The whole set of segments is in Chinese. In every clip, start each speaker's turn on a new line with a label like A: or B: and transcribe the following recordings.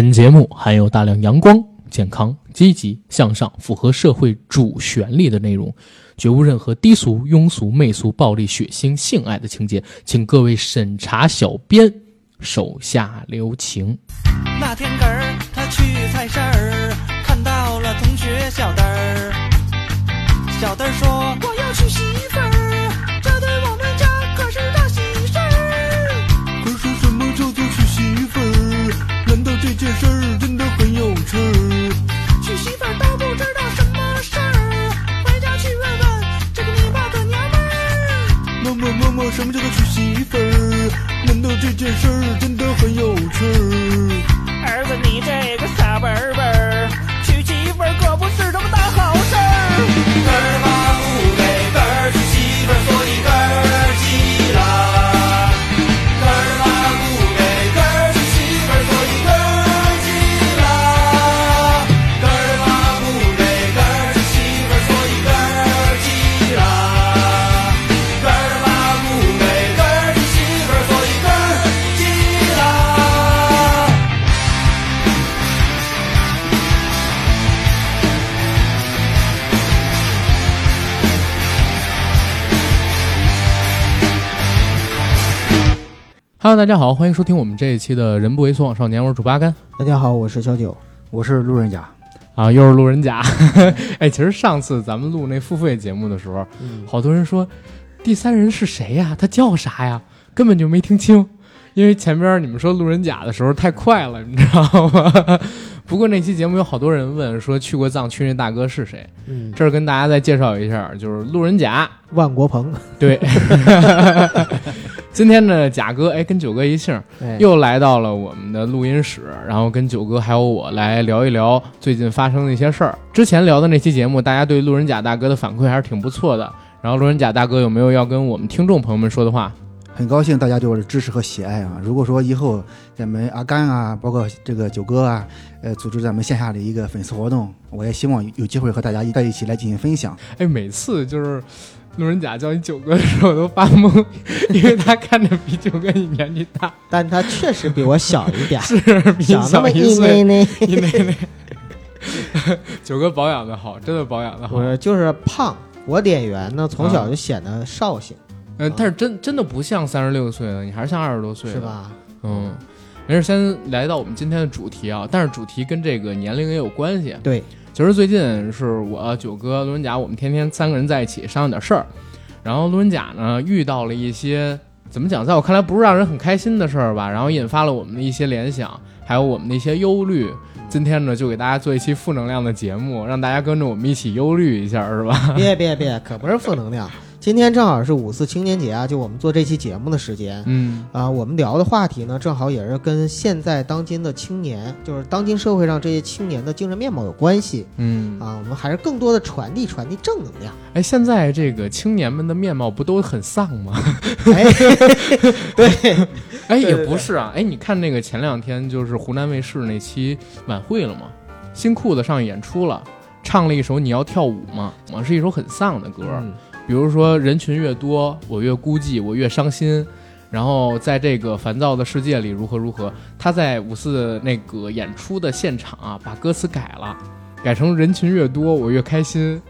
A: 本节目含有大量阳光、健康、积极向上、符合社会主旋律的内容，绝无任何低俗、庸俗、媚俗、暴力、血腥、性爱的情节，请各位审查小编手下留情。
B: 那天根儿他去菜市儿，看到了同学小灯儿。小灯儿说：“事儿
C: 真的很有趣儿？
B: 娶媳妇儿都不知道什么事儿，回家去问问这个你爸的娘们儿。
C: 妈妈妈妈，什么叫做娶媳妇儿？难道这件事儿真的很有趣儿？
B: 儿子，你这个傻笨笨儿，娶媳妇儿可不是什么大好事儿。
A: Hello，大家好，欢迎收听我们这一期的《人不为所往少年》，我是主八甘
D: 大家好，我是小九。
E: 我是路人甲，
A: 啊，又是路人甲。哎，其实上次咱们录那付费节目的时候，
D: 嗯，
A: 好多人说第三人是谁呀？他叫啥呀？根本就没听清，因为前边你们说路人甲的时候太快了，你知道吗？不过那期节目有好多人问说去过藏区那大哥是谁，
D: 嗯，
A: 这儿跟大家再介绍一下，就是路人甲。
D: 万国鹏，
A: 对，今天呢，贾哥哎跟九哥一姓儿，
D: 哎，
A: 又来到了我们的录音室，然后跟九哥还有我来聊一聊最近发生的一些事儿。之前聊的那期节目，大家对路人甲大哥的反馈还是挺不错的。然后路人甲大哥有没有要跟我们听众朋友们说的话？
E: 很高兴大家对我的支持和喜爱啊！如果说以后咱们阿甘啊，包括这个九哥啊，呃，组织咱们线下的一个粉丝活动，我也希望有机会和大家在一起来进行分享。
A: 哎，每次就是路人甲叫你九哥的时候，我都发懵，因为他看着比九哥你年纪大，
D: 但他确实比我小一点，
A: 是比你
D: 小那么一
A: 一岁。一内内，九哥保养的好，真的保养的好。
D: 我就是胖，我脸圆呢，从小就显得绍兴，
A: 嗯，但是真真的不像三十六岁了，你还是像二十多岁，
D: 是？吧？
A: 嗯，没事，先来到我们今天的主题啊，但是主题跟这个年龄也有关系。
D: 对，
A: 其实最近是我九哥、路人甲，我们天天三个人在一起商量点事儿，然后路人甲呢遇到了一些怎么讲，在我看来不是让人很开心的事儿吧，然后引发了我们的一些联想，还有我们的一些忧虑。今天呢，就给大家做一期负能量的节目，让大家跟着我们一起忧虑一下，是吧？
D: 别别别，可不是负能量。今天正好是五四青年节啊，就我们做这期节目的时间。
A: 嗯。
D: 啊，我们聊的话题呢，正好也是跟现在当今的青年，就是当今社会上这些青年的精神面貌有关系。
A: 嗯，
D: 啊。我们还是更多的传递传递正能量。
A: 哎，现在这个青年们的面貌不都很丧吗？
D: 哎，对，
A: 哎，也不是啊，哎，你看那个前两天就是湖南卫视那期晚会了吗？新裤子上演出了，唱了一首《你要跳舞吗》，嘛是一首很丧的歌，
D: 嗯
A: 比如说人群越多，我越孤寂，我越伤心。然后在这个烦躁的世界里，如何如何？他在五四那个演出的现场啊，把歌词改了，改成人群越多，我越开心。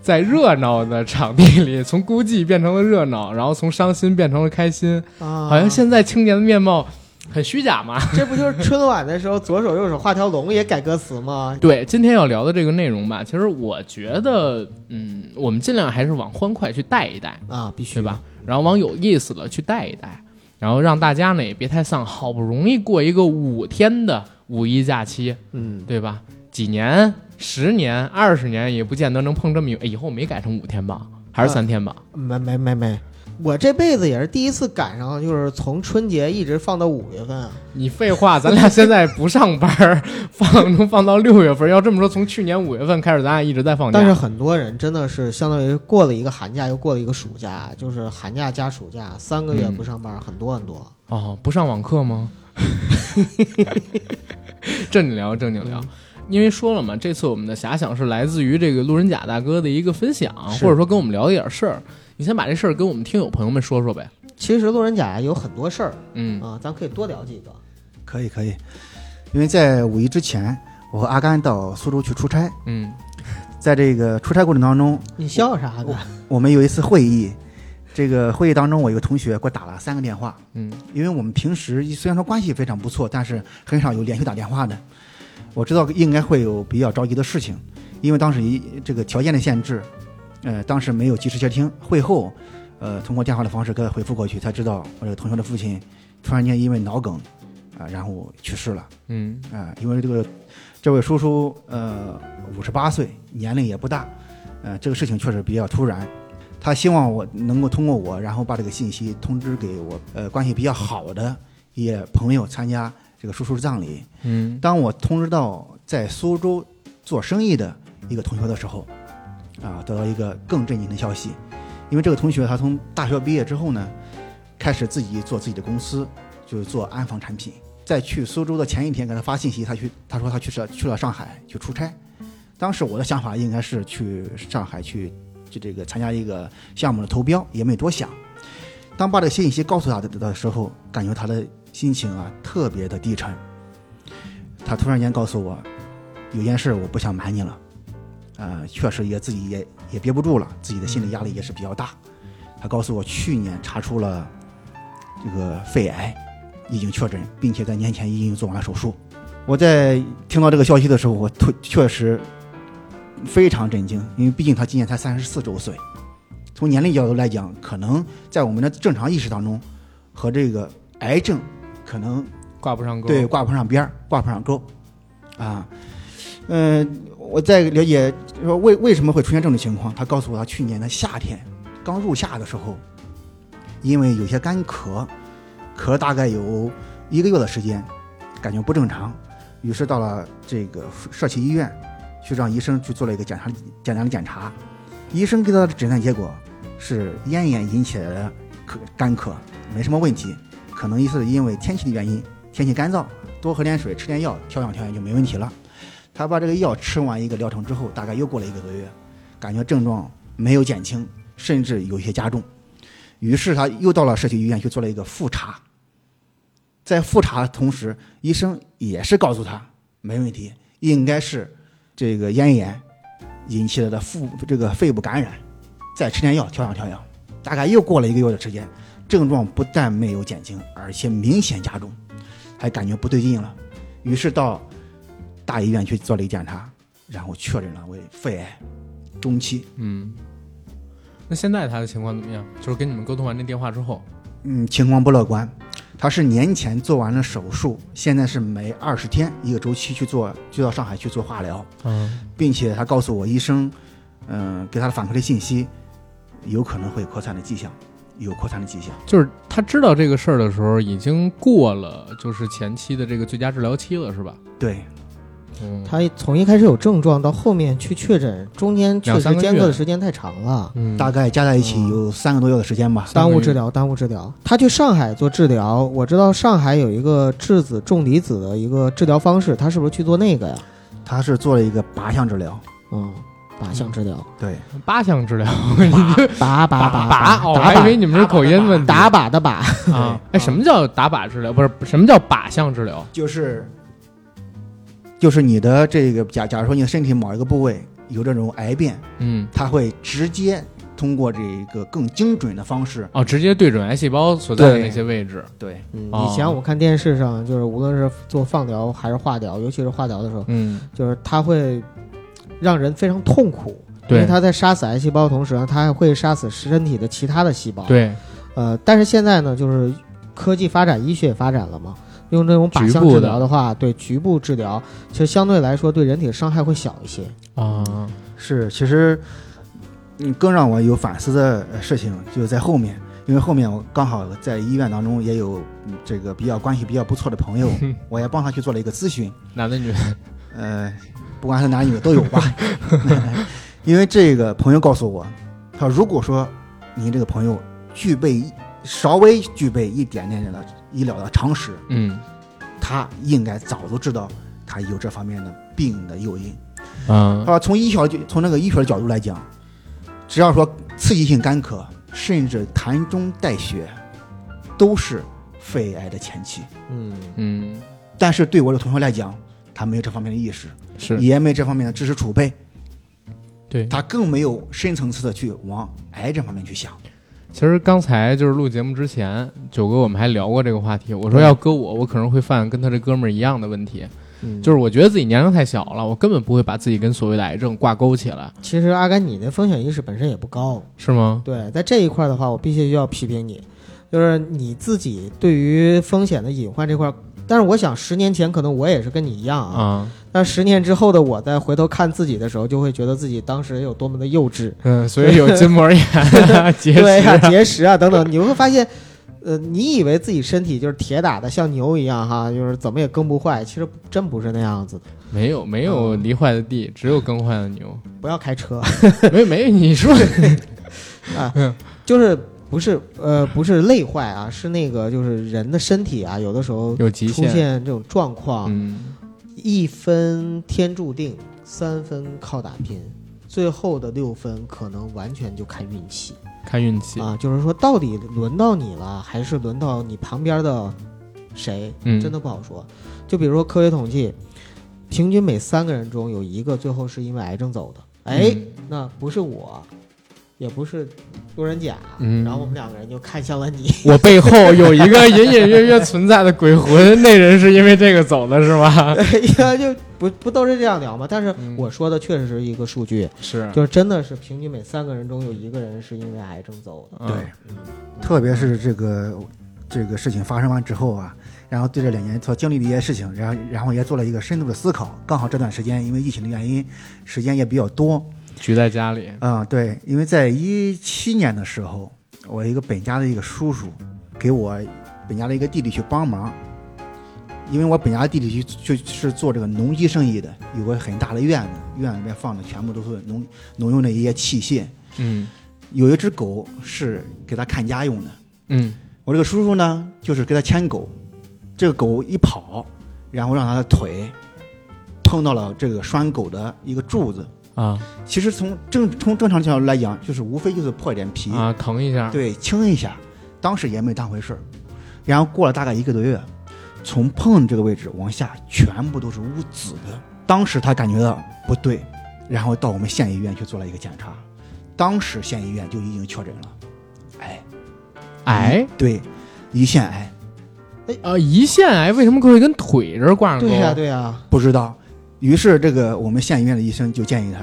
A: 在热闹的场地里，从孤寂变成了热闹，然后从伤心变成了开心。
D: 啊，
A: 好像现在青年的面貌很虚假嘛。
D: 这不就是春晚的时候左手右手画条龙也改歌词吗？
A: 对，今天要聊的这个内容吧，其实我觉得，嗯，我们尽量还是往欢快去带一带，
D: 啊，必须
A: 对吧？？然后往有意思的去带一带，然后让大家呢也别太丧。好不容易过一个五天的五一假期，
D: 嗯，
A: 对吧？几年、十年、二十年也不见得能碰这么以后没改成五天吧？还是三天吧？
D: 没没没没，我这辈子也是第一次赶上，就是从春节一直放到五月份啊。
A: 你废话，咱俩现在不上班儿，放能放到六月份。要这么说，从去年五月份开始，咱俩一直在放假。
D: 但是很多人真的是相当于过了一个寒假，又过了一个暑假，就是寒假加暑假，三个月
A: 嗯
D: 不上班，很多很多。
A: 哦，不上网课吗？正经聊，正经聊。因为说了嘛，这次我们的遐想是来自于这个路人甲大哥的一个分享，或者说跟我们聊的一点事儿。你先把这事儿跟我们听友朋友们说说呗。
D: 其实路人甲有很多事儿
A: 嗯
D: 啊，咱可以多聊几个。
E: 可以可以，因为在五一之前，我和阿甘到苏州去出差，
A: 嗯
E: 在这个出差过程当中，
D: 你笑啥呢？
E: 我们有一次会议，这个会议当中，我一个同学给我打了三个电话，
A: 嗯
E: 因为我们平时虽然说关系非常不错，但是很少有连续打电话的。我知道应该会有比较着急的事情，因为当时一这个条件的限制，呃，当时没有及时接听。会后，呃，通过电话的方式给他回复过去，才知道我这个同学的父亲突然间因为脑梗啊、然后去世了
A: 嗯
E: 啊、因为这个这位叔叔呃五十八岁，年龄也不大，呃，这个事情确实比较突然。他希望我能够通过我，然后把这个信息通知给我呃关系比较好的一些朋友参加这个叔叔的葬礼。
A: 嗯
E: 当我通知到在苏州做生意的一个同学的时候，啊，得到一个更震惊的消息，因为这个同学他从大学毕业之后呢，开始自己做自己的公司，就是做安防产品。在去苏州的前一天给他发信息，他去他说他去了去了上海去出差。当时我的想法应该是去上海去去这个参加一个项目的投标，也没多想。当把这个信息告诉他的的时候，感觉他的心情啊特别的低沉。他突然间告诉我，有件事我不想瞒你了，呃，确实也自己也也憋不住了，自己的心理压力也是比较大。他告诉我，去年查出了这个肺癌，已经确诊，并且在年前已经做完了手术。我在听到这个消息的时候，我突确实非常震惊，因为毕竟他今年才三十四周岁，从年龄角度来讲，可能在我们的正常意识当中，和这个癌症可能
A: 挂不上钩。
E: 对，挂不上边儿，挂不上钩，啊，嗯、我在了解说为为什么会出现这种情况，他告诉我，他去年的夏天刚入夏的时候，因为有些干咳，咳大概有一个月的时间，感觉不正常，于是到了这个社区医院，去让医生去做了一个检查简单的检查，医生给他的诊断结果是咽炎引起的咳干咳，没什么问题，可能是因为天气的原因，天气干燥，多喝点水，吃点药，调养调养就没问题了。他把这个药吃完一个疗程之后，大概又过了一个多月，感觉症状没有减轻，甚至有些加重。于是他又到了社区医院去做了一个复查。在复查的同时，医生也是告诉他没问题，应该是这个咽炎引起了的腹这个肺部感染，再吃点药调养调养。大概又过了一个月的时间，症状不但没有减轻，而且明显加重，还感觉不对劲了。于是到大医院去做了一个检查，然后确诊了为肺癌中期。
A: 嗯，那现在他的情况怎么样？就是跟你们沟通完这电话之后，
E: 嗯，情况不乐观。他是年前做完了手术，现在是每二十天一个周期去做，就到上海去做化疗，
A: 嗯
E: 并且他告诉我医生，嗯、给他的反馈的信息，有可能会扩散的迹象，有扩散的迹象。
A: 就是他知道这个事儿的时候，已经过了就是前期的这个最佳治疗期了，是吧？
E: 对，
A: 嗯，
D: 他从一开始有症状到后面去确诊，中间确实间隔的时间太长了，
A: 嗯
E: 大概加在一起有三个多月的时间吧。
D: 耽误治疗，耽误治疗。他去上海做治疗，我知道上海有一个质子重离子的一个治疗方式，他是不是去做那个呀？
E: 他是做了一个靶向治疗，
D: 嗯，靶向治疗，
E: 对，
A: 靶向治疗，
D: 靶 靶靶
A: 靶，哦我还以为你们是口音问题。
D: 打靶的靶，
A: 啊，哎，什么叫打靶治疗？不是，什么叫靶向治疗？
E: 就是就是你的这个假假如说你的身体某一个部位有这种癌变，
A: 嗯，
E: 它会直接通过这个更精准的方式，
A: 哦，直接对准癌细胞所在的那些位置。
E: 对，
D: 嗯，
A: 哦。
D: 以前我看电视上，就是无论是做放疗还是化疗，尤其是化疗的时候，
A: 嗯，
D: 就是它会让人非常痛苦，因为
A: 对
D: 它在杀死癌细胞的同时呢，它还会杀死身体的其他的细胞。，
A: 对，
D: 呃，但是现在呢，就是科技发展，医学也发展了嘛，用这种靶向治疗的话，对局部治疗，其实相对来说对人体的伤害会小一些。
A: 啊，
E: 是，其实，嗯，更让我有反思的呃事情就是在后面，因为后面我刚好在医院当中也有嗯这个比较关系比较不错的朋友，我也帮他去做了一个咨询，
A: 男的女的？
E: 呃，不管是男女的都有吧，因为这个朋友告诉我，他说如果说您这个朋友具备一稍微具备一点点的医疗的常识，
A: 嗯
E: 他应该早都知道他有这方面的病的诱因。
A: 啊
E: 啊，从医学的从那个医学的角度来讲，只要说刺激性干咳，甚至痰中带血，都是肺癌的前期。
D: 嗯，
A: 嗯
E: 但是对我的同学来讲，他没有这方面的意识，
A: 是
E: 也没这方面的知识储备，
A: 对。
E: 他更没有深层次的去往癌症方面去想。
A: 其实刚才就是录节目之前，九哥我们还聊过这个话题。我说要搁我，我可能会犯跟他这哥们儿一样的问题，
D: 嗯
A: 就是我觉得自己年龄太小了，我根本不会把自己跟所谓的癌症挂钩起来，
D: 其实阿甘你的风险意识本身也不高，
A: 是吗？
D: 对，在这一块的话，我必须要批评你，就是你自己对于风险的隐患这块。但是我想，十年前可能我也是跟你一样啊，
A: 啊，
D: 但十年之后的我再回头看自己的时候，就会觉得自己当时有多么的幼稚，
A: 嗯，所以有筋膜炎、结石，
D: 对呀、结石啊等等，你会发现，呃，你以为自己身体就是铁打的，像牛一样哈，就是怎么也耕不坏，其实真不是那样子的。
A: 没有没有犁坏的地，只有耕坏的牛。
D: 不要开车，
A: 没没，你说 啊
D: 就是不是呃不是累坏啊，是那个就是人的身体啊，有的时候出
A: 有极限，
D: 现这种状况，
A: 嗯，
D: 一分天注定，三分靠打拼，最后的六分可能完全就看运气
A: 看运气，
D: 啊。就是说，到底轮到你了，还是轮到你旁边的谁？
A: 嗯，
D: 真的不好说。就比如说科学统计，平均每三个人中有一个最后是因为癌症走的。哎，
A: 嗯
D: 那不是我，也不是路人甲，
A: 嗯
D: 然后我们两个人就看向了你。
A: 我背后有一个隐隐约约存在的鬼魂，那人是因为这个走的是吧？
D: 哎呀，就不不都是这样聊吗？但是
A: 嗯
D: 我说的确实是一个数据，
A: 是，
D: 就是真的是平均每三个人中有一个人是因为癌症走的。
A: 嗯
E: 对，特别是这个这个事情发生完之后啊，然后对这两年所经历的一些事情，然后然后也做了一个深度的思考。刚好这段时间因为疫情的原因，时间也比较多，
A: 局在家里，
E: 嗯、对，因为在一七年的时候，我一个本家的一个叔叔给我本家的一个弟弟去帮忙，因为我本家的弟弟去就是做这个农机生意的，有个很大的院子，院子里面放的全部都是农农用的一些器械，
A: 嗯
E: 有一只狗是给他看家用的。
A: 嗯
E: 我这个叔叔呢，就是给他牵狗，这个狗一跑，然后让他的腿碰到了这个拴狗的一个柱子。
A: 啊
E: 其实从正从正常角度来讲，就是无非就是破一点皮，
A: 啊，疼一下，
E: 对，轻一下，当时也没当回事儿。然后过了大概一个多月，从碰这个位置往下全部都是乌紫的。当时他感觉到不对，然后到我们县医院去做了一个检查，当时县医院就已经确诊了癌，
A: 癌
E: 对，胰腺癌。
A: 哎啊，胰腺癌为什么会跟腿这儿挂上钩？
D: 对呀、对呀、
E: 不知道。于是这个我们县医院的医生就建议他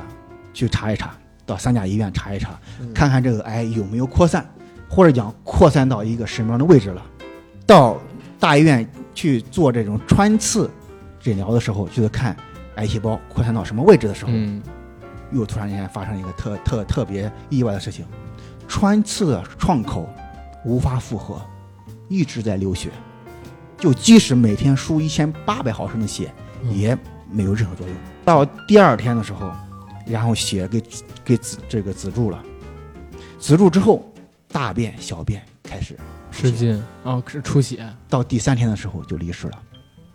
E: 去查一查，到三甲医院查一查，
D: 嗯
E: 看看这个癌有没有扩散，或者讲扩散到一个什么样的位置了。到大医院去做这种穿刺诊疗的时候，就是看癌细胞扩散到什么位置的时候，
A: 嗯
E: 又突然间发生一个特特特别意外的事情，穿刺的创口无法复合，一直在流血，就即使每天输一千八百毫升的血，
A: 嗯
E: 也没有任何作用。到第二天的时候，然后血给给止这个止住了，止住之后，大便小便开始。
A: 失禁哦，是出血，
E: 到第三天的时候就离世了，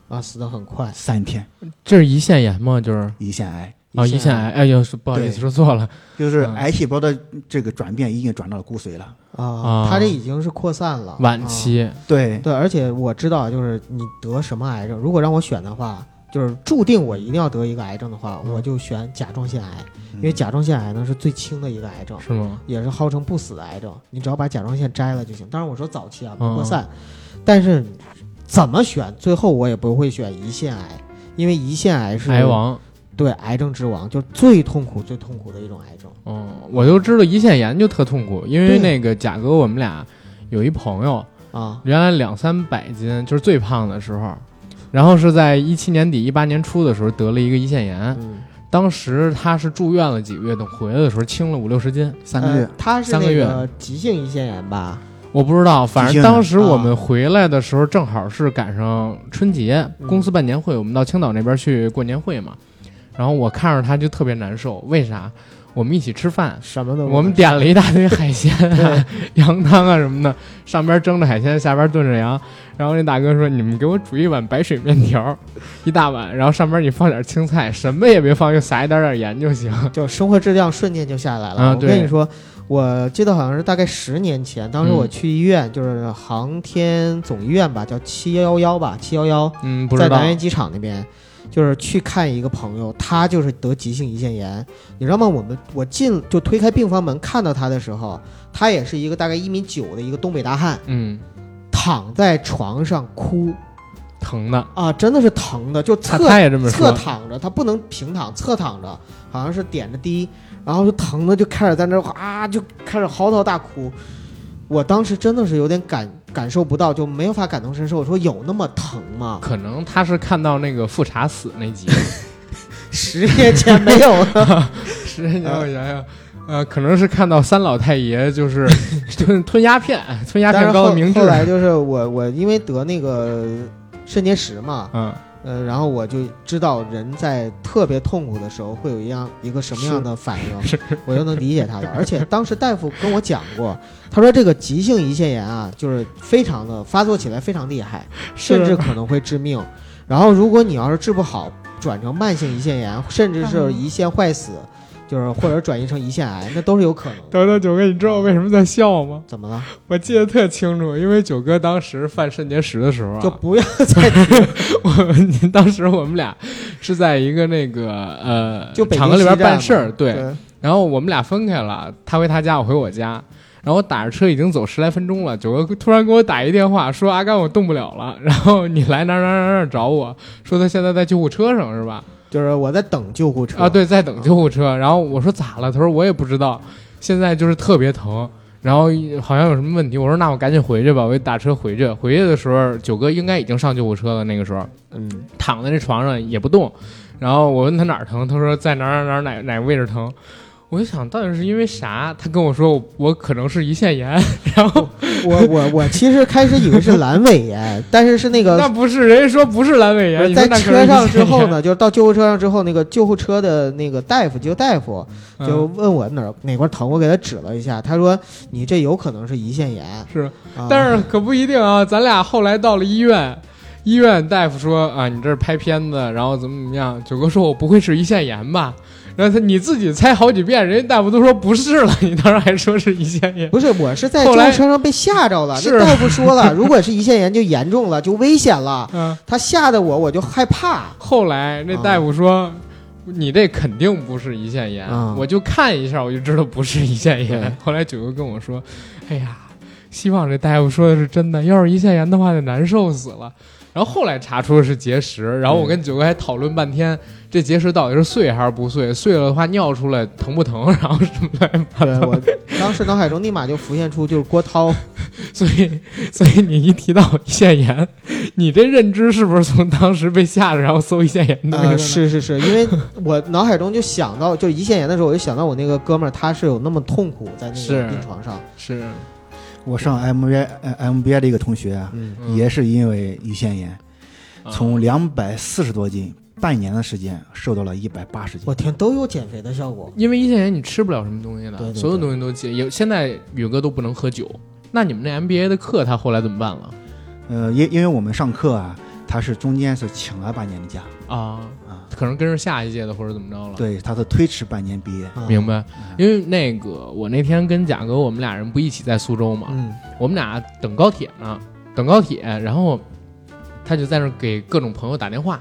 D: 啊，死的很快。
E: 三天。
A: 这是胰腺炎吗？就是。
E: 胰腺癌，
A: 啊，胰腺癌，哎呦，是不好意思说错了，
E: 就是
A: 嗯。
E: 癌细胞的这个转变已经转到了骨髓了。
D: 啊
A: 啊，
D: 他这已经是扩散了，啊。
A: 晚期，
E: 对，
D: 对，而且我知道，就是你得什么癌症，如果让我选的话，就是注定我一定要得一个癌症的话，
A: 嗯。
D: 我就选甲状腺癌，
E: 嗯。
D: 因为甲状腺癌呢是最轻的一个癌症，
A: 是吗？
D: 也是号称不死的癌症，你只要把甲状腺摘了就行。当然我说早期啊，不
A: 嗯。
D: 扩散，但是怎么选，最后我也不会选胰腺癌，因为胰腺癌是
A: 癌王，
D: 对癌症之王，就是最痛苦、最痛苦的一种癌症。
A: 嗯，我就知道胰腺炎就特痛苦，因为那个贾哥我们俩有一朋友，
D: 啊，
A: 原来两三百斤，就是最胖的时候，然后是在一七年底一八年初的时候得了一个胰腺炎，
D: 嗯，
A: 当时他是住院了几个月，等回来的时候轻了五六十斤，
E: 三个月
D: 呃，他是
A: 三个月
D: 急性胰腺炎吧？
A: 我不知道，反正当时我们
D: 啊
A: 回来的时候正好是赶上春节，
D: 嗯
A: 公司办年会，我们到青岛那边去过年会嘛。然后我看着他就特别难受，为啥？我们一起吃饭。
D: 什么都
A: 我们点了一大堆海鲜、啊、羊汤啊什么的，上边蒸着海鲜，下边炖着羊。然后那大哥说：“你们给我煮一碗白水面条，一大碗，然后上边你放点青菜，什么也别放，就撒一点点盐就行。
D: 就生活质量瞬间就下来了。我跟你说，我记得好像是大概十年前，当时我
A: 嗯
D: 去医院，就是航天总医院吧，叫七幺幺吧，七幺幺，”
A: 嗯，不知道
D: 在南。苑机场那边，就是去看一个朋友，他就是得急性胰腺炎，你知道吗？我们我进就推开病房门看到他的时候，他也是一个大概一米九的一个东北大汉，
A: 嗯，
D: 躺在床上哭
A: 疼的。
D: 啊，真的是疼的，就侧。侧躺着，他不能平躺，侧躺着，好像是点着滴，然后就疼的就开始在那儿啊，就开始嚎啕大哭。我当时真的是有点感感受不到，就没有法感同身受。我说有那么疼吗？
A: 可能他是看到那个富察死那集，
D: 十年前没有了。
A: 十年前我想想，呃，可能是看到三老太爷就是 吞吞鸦片，吞鸦片膏的明智
D: 后，来就是我我因为得那个肾结石嘛，
A: 嗯，
D: 呃，然后我就知道人在特别痛苦的时候会有一样一个什么样的反应，我就能理解他了。而且当时大夫跟我讲过，他说这个急性胰腺炎啊，就是非常的发作起来非常厉害，甚至可能会致命。然后如果你要是治不好，转成慢性胰腺炎，甚至是胰腺坏死，就是或者转移成胰腺癌，那都是有可能的。
A: 等等，九哥，你知道我为什么在笑吗？
D: 怎么了？
A: 我记得特清楚，因为九哥当时犯肾结石的时候啊，
D: 就不要 再提
A: 我们当时我们俩是在一个那个呃厂子里边办事儿，
D: 嘛
A: 对，然后我们俩分开了，他回他家，我回我家。然后我打着车已经走十来分钟了，九哥突然给我打一电话，说阿甘我动不了了，然后你来哪儿哪儿哪儿哪儿找我，说他现在在救护车上是吧？
D: 就是我在等救护车
A: 啊，对，在等救护车。然后我说咋了？他说我也不知道，现在就是特别疼，然后好像有什么问题。我说那我赶紧回去吧，我就打车回去。回去的时候，九哥应该已经上救护车了，那个时候
D: 嗯，
A: 躺在那床上也不动。然后我问他哪儿疼，他说在哪儿哪儿哪儿哪哪个位置疼。我就想到底是因为啥？他跟我说我我可能是胰腺炎，然后
D: 我我我其实开始以为是阑尾炎，但是是那个
A: 那不是人家说不是阑尾炎，
D: 在车上？之后呢，就是到救护车上之后，那个救护车的那个大夫急救大夫就
A: 嗯
D: 问我哪儿哪块疼，我给他指了一下，他说你这有可能是胰腺炎，
A: 是
D: 啊、
A: 但是可不一定啊，咱俩后来到了医院，医院大夫说啊，你这是拍片子，然后怎么怎么样。九哥说我不会是胰腺炎吧？然后他你自己猜好几遍，人家大夫都说不是了，你当时还说是胰腺炎。
D: 不是，我是在救护车上被吓着了。
A: 是
D: 那大夫说了，如果是胰腺炎就严重了，就危险了。
A: 嗯，
D: 他吓得我，我就害怕。
A: 后来那大夫说。你这肯定不是胰腺炎，
D: 啊
A: 我就看一下我就知道不是胰腺炎。后来九哥跟我说：“哎呀，希望这大夫说的是真的，要是胰腺炎的话，得难受死了。”然后后来查出是结石，然后我跟九哥还讨论半天，这结石到底是碎还是不碎？碎了的话尿出来疼不疼？然后什么乱七八糟。
D: 对我当时脑海中立马就浮现出就是郭涛，
A: 所以，所以你一提到胰腺炎，你这认知是不是从当时被吓着，然后搜胰腺炎的那个
D: 是是是，因为我脑海中就想到，就是胰腺炎的时候，我就想到我那个哥们儿，他是有那么痛苦在那个病床上。
A: 是，
E: 我上 MBA 呃 MBA 的一个同学啊，也是因为胰腺炎，
A: 啊
E: 从两百四十多斤，半年的时间瘦到了一百八十斤。
D: 我天，都有减肥的效果。
A: 因为胰腺炎你吃不了什么东西的，
D: 对对对
A: 所有东西都戒。有现在宇哥都不能喝酒，那你们那 MBA 的课他后来怎么办了？
E: 呃，因因为我们上课啊，他是中间是请了半年的假
A: 啊，
E: 啊，
A: 可能跟着下一届的或者怎么着了。，
E: 对，他是推迟半年毕业。
D: 啊
A: 明白。因为那个我那天跟贾哥，我们俩人不一起在苏州嘛，
D: 嗯
A: 我们俩等高铁呢，等高铁，然后他就在那给各种朋友打电话，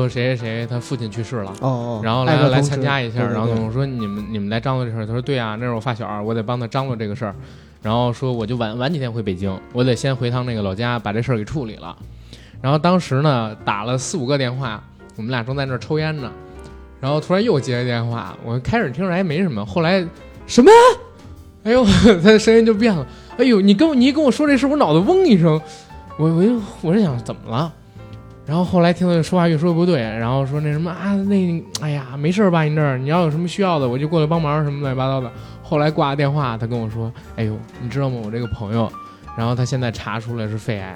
A: 说谁谁谁他父亲去世了。
D: 哦哦，
A: 然后来来参加一下，
D: 对对对
A: 然后我说你们你们来张罗这事儿，他说对啊，那是我发小，我得帮他张罗这个事儿，然后说我就晚晚几天回北京，我得先回趟那个老家把这事儿给处理了。然后当时呢打了四五个电话，我们俩正在那儿抽烟呢，然后突然又接了电话，我开始听着还没什么，后来什么？哎呦，他的声音就变了，哎呦，你跟我你一跟我说这事，我脑子嗡一声，我我就我是想怎么了？然后后来听他说话越说越不对，然后说那什么啊，那哎呀没事儿吧？你这儿你要有什么需要的，我就过来帮忙什么乱七八糟的。后来挂了电话，他跟我说，哎呦，你知道吗？我这个朋友，然后他现在查出来是肺癌。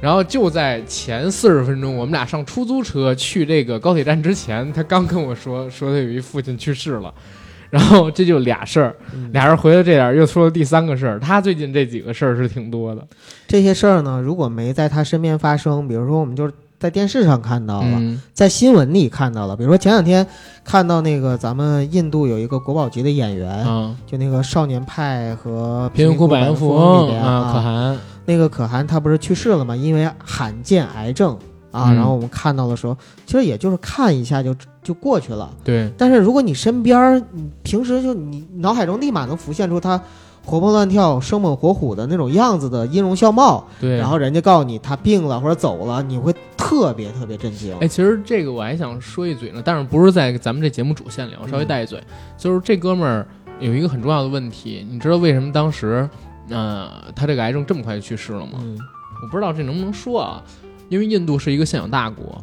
A: 然后就在前四十分钟，我们俩上出租车去这个高铁站之前，他刚跟我说说他有一父亲去世了。然后这就俩事儿，
D: 嗯
A: 俩人回到这点儿，又说了第三个事儿。他最近这几个事儿是挺多的，
D: 这些事儿呢，如果没在他身边发生，比如说我们就是在电视上看到了，
A: 嗯。
D: 在新闻里看到了，比如说前两天看到那个咱们印度有一个国宝级的演员，
A: 啊，
D: 就那个《少年派》和《
A: 贫民窟百万富
D: 富翁》里
A: 翁
D: 边
A: 啊，可汗，
D: 那个可汗他不是去世了吗？因为罕见癌症啊，
A: 嗯。
D: 然后我们看到的时候，其实也就是看一下就就过去了。
A: 对，
D: 但是如果你身边儿，你平时就你脑海中立马能浮现出他活蹦乱跳、生猛活虎的那种样子的音容笑貌，
A: 对，
D: 然后人家告诉你他病了或者走了，你会特别特别震惊。
A: 哎，其实这个我还想说一嘴呢，但是不是在咱们这节目主线里，我稍微带一嘴，就是这哥们儿有一个很重要的问题，你知道为什么当时，呃，他这个癌症这么快就去世了吗？
D: 嗯。
A: 我不知道这能不能说啊，因为印度是一个信仰大国，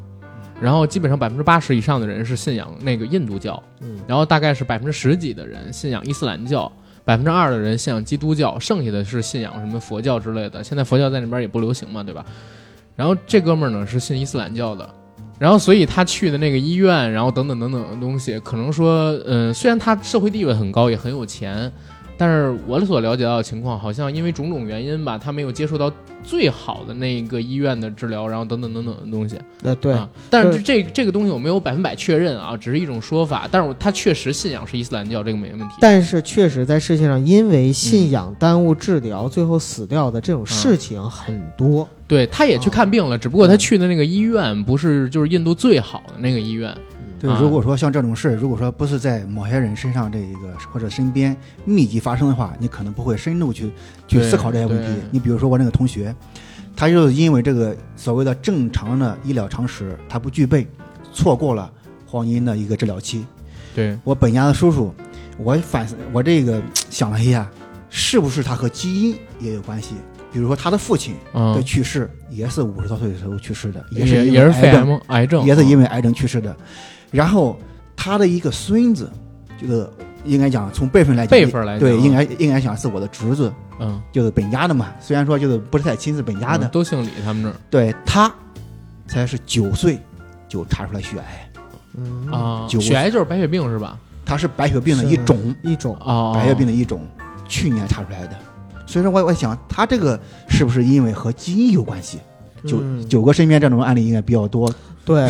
A: 然后基本上百分之八十以上的人是信仰那个印度教，
D: 嗯。
A: 然后大概是百分之十几的人信仰伊斯兰教，百分之二的人信仰基督教，剩下的是信仰什么佛教之类的。现在佛教在那边也不流行嘛，对吧？然后这哥们儿呢是信伊斯兰教的，然后所以他去的那个医院，然后等等等等的东西，可能说，嗯、虽然他社会地位很高，也很有钱。但是我所了解到的情况，好像因为种种原因吧，他没有接触到最好的那个医院的治疗，然后等等等等的东西。
D: 呃，对，
A: 啊，但是
D: 是
A: 这这个东西我没有百分百确认啊，只是一种说法。但是我他确实信仰是伊斯兰教，这个没问题。
D: 但是确实在世界上，因为
A: 嗯
D: 信仰耽误治疗，最后死掉的这种事情很多。
A: 对，他也去
D: 啊
A: 看病了，只不过他去的那个医院不是就是印度最好的那个医院。
E: 对
A: 啊，
E: 如果说像这种事，如果说不是在某些人身上这一个或者身边密集发生的话，你可能不会深入去去思考这些问题。你比如说我那个同学，他就是因为这个所谓的正常的医疗常识他不具备，错过了黄金的一个治疗期。
A: 对，
E: 我本家的叔叔，我反思我这个想了一下，是不是他和基因也有关系？比如说他的父亲的
A: 嗯，
E: 去世也是五十多岁的时候去世的，也是
A: 也也是肺
E: 癌症
A: 癌癌症，
E: 也是因
A: 为
E: 为癌症去世的。然后他的一个孙子，就是应该讲从辈分来讲，
A: 辈分来讲
E: 对，
A: 啊
E: 应该应该讲是我的侄子，
A: 嗯
E: 就是本家的嘛。虽然说就是不是太亲是本家的，
A: 嗯都姓李，他们这儿
E: 对他才是九岁就查出来血癌，
D: 嗯
A: 啊，
E: 九
A: 血癌就是白血病是吧？
E: 他是白血病的一种，
D: 一种
A: 啊，
E: 白血病的一种，去年查出来的。所以说我我想他这个是不是因为和基因有关系？九
D: 嗯
E: 九哥身边这种案例应该比较多。
D: 对，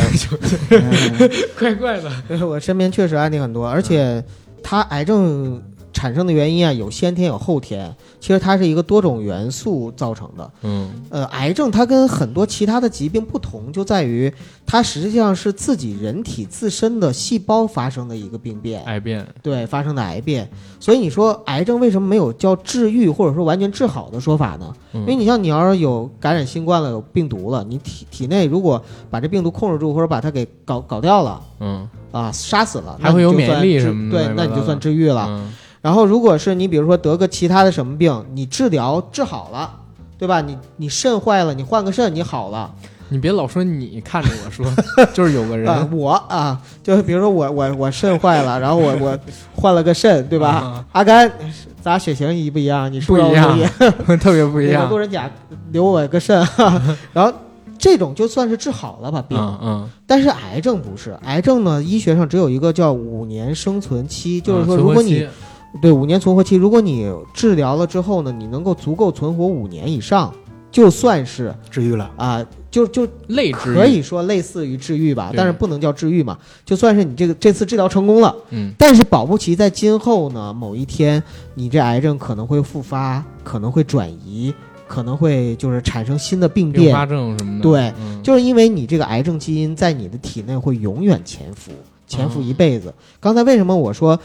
E: 嗯
A: 怪怪的，
D: 我身边确实案例很多，而且他癌症产生的原因啊，有先天有后天，其实它是一个多种元素造成的。
A: 嗯
D: 呃，癌症它跟很多其他的疾病不同，就在于它实际上是自己人体自身的细胞发生的一个病变，
A: 癌变，
D: 对发生的癌变。所以你说癌症为什么没有叫治愈或者说完全治好的说法呢？
A: 嗯
D: 因为你像你要是有感染新冠了，有病毒了，你体体内如果把这病毒控制住，或者把它给搞搞掉了
A: 嗯
D: 啊，杀死了，
A: 还会有免疫力什么的
D: 对，那你就算治愈了。
A: 嗯
D: 然后，如果是你比如说得个其他的什么病，你治疗治好了，对吧？你你肾坏了，你换个肾，你好了。
A: 你别老说你看着我说，就是有个人
D: 啊，我啊，就是比如说我我我肾坏了，然后我 我换了个肾，对吧？
A: 啊
D: 阿甘，咱血型一不一样？你是
A: 不一样 特别不一样
D: 多，人甲留我个肾，然后这种就算是治好了吧病。
A: 嗯嗯，
D: 但是癌症不是，癌症呢，医学上只有一个叫五年生存期，就是说，如果你
A: 期
D: 对五年存活期，如果你治疗了之后呢，你能够足够存活五年以上，就算是
E: 治愈了，
D: 啊、就就
A: 类治
D: 可以说类似于治愈吧，但是不能叫治愈嘛，就算是你这个这次治疗成功了，
A: 嗯。
D: 但是保不齐在今后呢某一天，你这癌症可能会复发，可能会转移，可能会就是产生新的病变
A: 并发，症什么的，
D: 对
A: 嗯。
D: 就是因为你这个癌症基因在你的体内会永远潜伏，潜伏一辈子。刚才为什么我说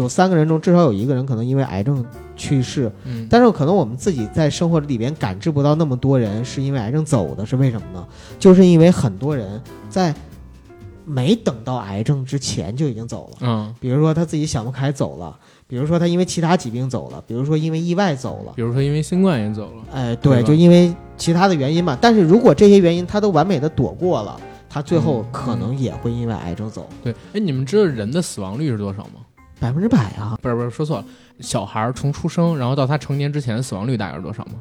D: 有三个人中至少有一个人可能因为癌症去世？
A: 嗯，
D: 但是可能我们自己在生活里边感知不到那么多人是因为癌症走的，是为什么呢？就是因为很多人在没等到癌症之前就已经走了。
A: 嗯，
D: 比如说他自己想不开走了，比如说他因为其他疾病走了，比如说因为意外走了。
A: 比如说因为新冠也走了，
D: 哎，对，
A: 对
D: 就因为其他的原因嘛。但是如果这些原因他都完美的躲过了，他最后
A: 嗯
D: 可能也会因为癌症走，
A: 对，哎，你们知道人的死亡率是多少吗？
D: 百分之百啊。
A: 不是不是，说错了，小孩儿从出生然后到他成年之前的死亡率大概是多少吗？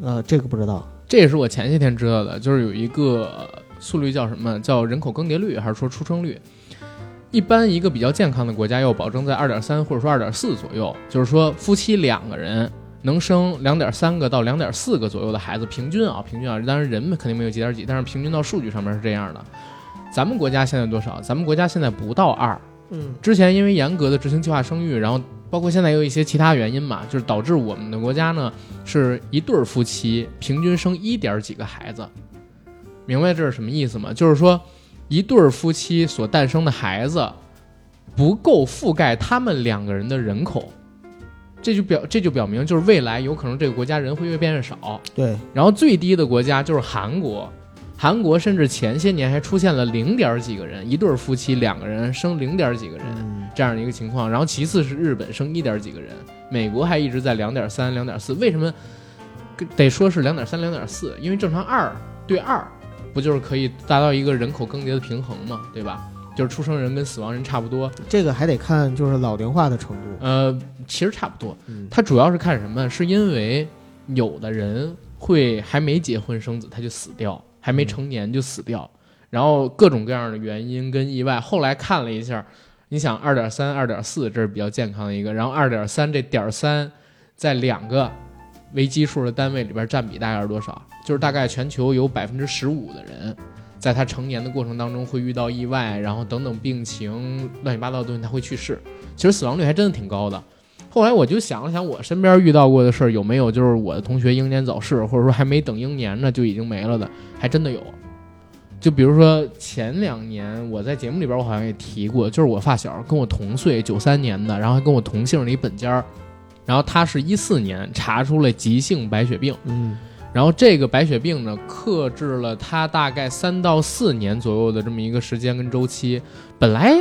D: 呃，这个不知道。
A: 这也是我前些天知道的，就是有一个呃速率叫什么，叫人口更迭率，还是说出生率？一般一个比较健康的国家要保证在二点三或者说二点四左右，就是说夫妻两个人能生两点三个到两点四个左右的孩子，平均啊，平均啊，当然人们肯定没有几点几，但是平均到数据上面是这样的。咱们国家现在多少？咱们国家现在不到二，之前因为严格的执行计划生育，然后包括现在有一些其他原因嘛，就是导致我们的国家呢是一对夫妻平均生一点几个孩子。明白这是什么意思吗？就是说，一对夫妻所诞生的孩子不够覆盖他们两个人的人口，这就表这就表明就是未来有可能这个国家人会越变越少。
D: 对，
A: 然后最低的国家就是韩国，韩国甚至前些年还出现了零点几个人，一对儿夫妻两个人生零点几个人
D: 嗯
A: 这样的一个情况。然后其次是日本生一点几个人，美国还一直在两点三、两点四。为什么得说是两点三、两点四？因为正常二对二，不就是可以达到一个人口更迭的平衡嘛，对吧？就是出生人跟死亡人差不多，
D: 这个还得看就是老龄化的程度。
A: 呃，其实差不多。
D: 嗯
A: 它主要是看什么？是因为有的人会还没结婚生子他就死掉，还没成年就死掉，然后各种各样的原因跟意外。后来看了一下，你想二点三、二点四这是比较健康的一个，然后二点三这点三在两个为基数的单位里边占比大概是多少？就是大概全球有百分之十五的人。在他成年的过程当中会遇到意外，然后等等病情乱七八糟的东西，他会去世。其实死亡率还真的挺高的。后来我就想了想，我身边遇到过的事儿有没有就是我的同学英年早逝，或者说还没等英年呢就已经没了的，还真的有。就比如说前两年我在节目里边我好像也提过，就是我发小跟我同岁，九三年的，然后还跟我同姓的一本家儿，然后他是一四年查出了急性白血病，
D: 嗯
A: 然后这个白血病呢，克制了他大概三到四年左右的这么一个时间跟周期。本来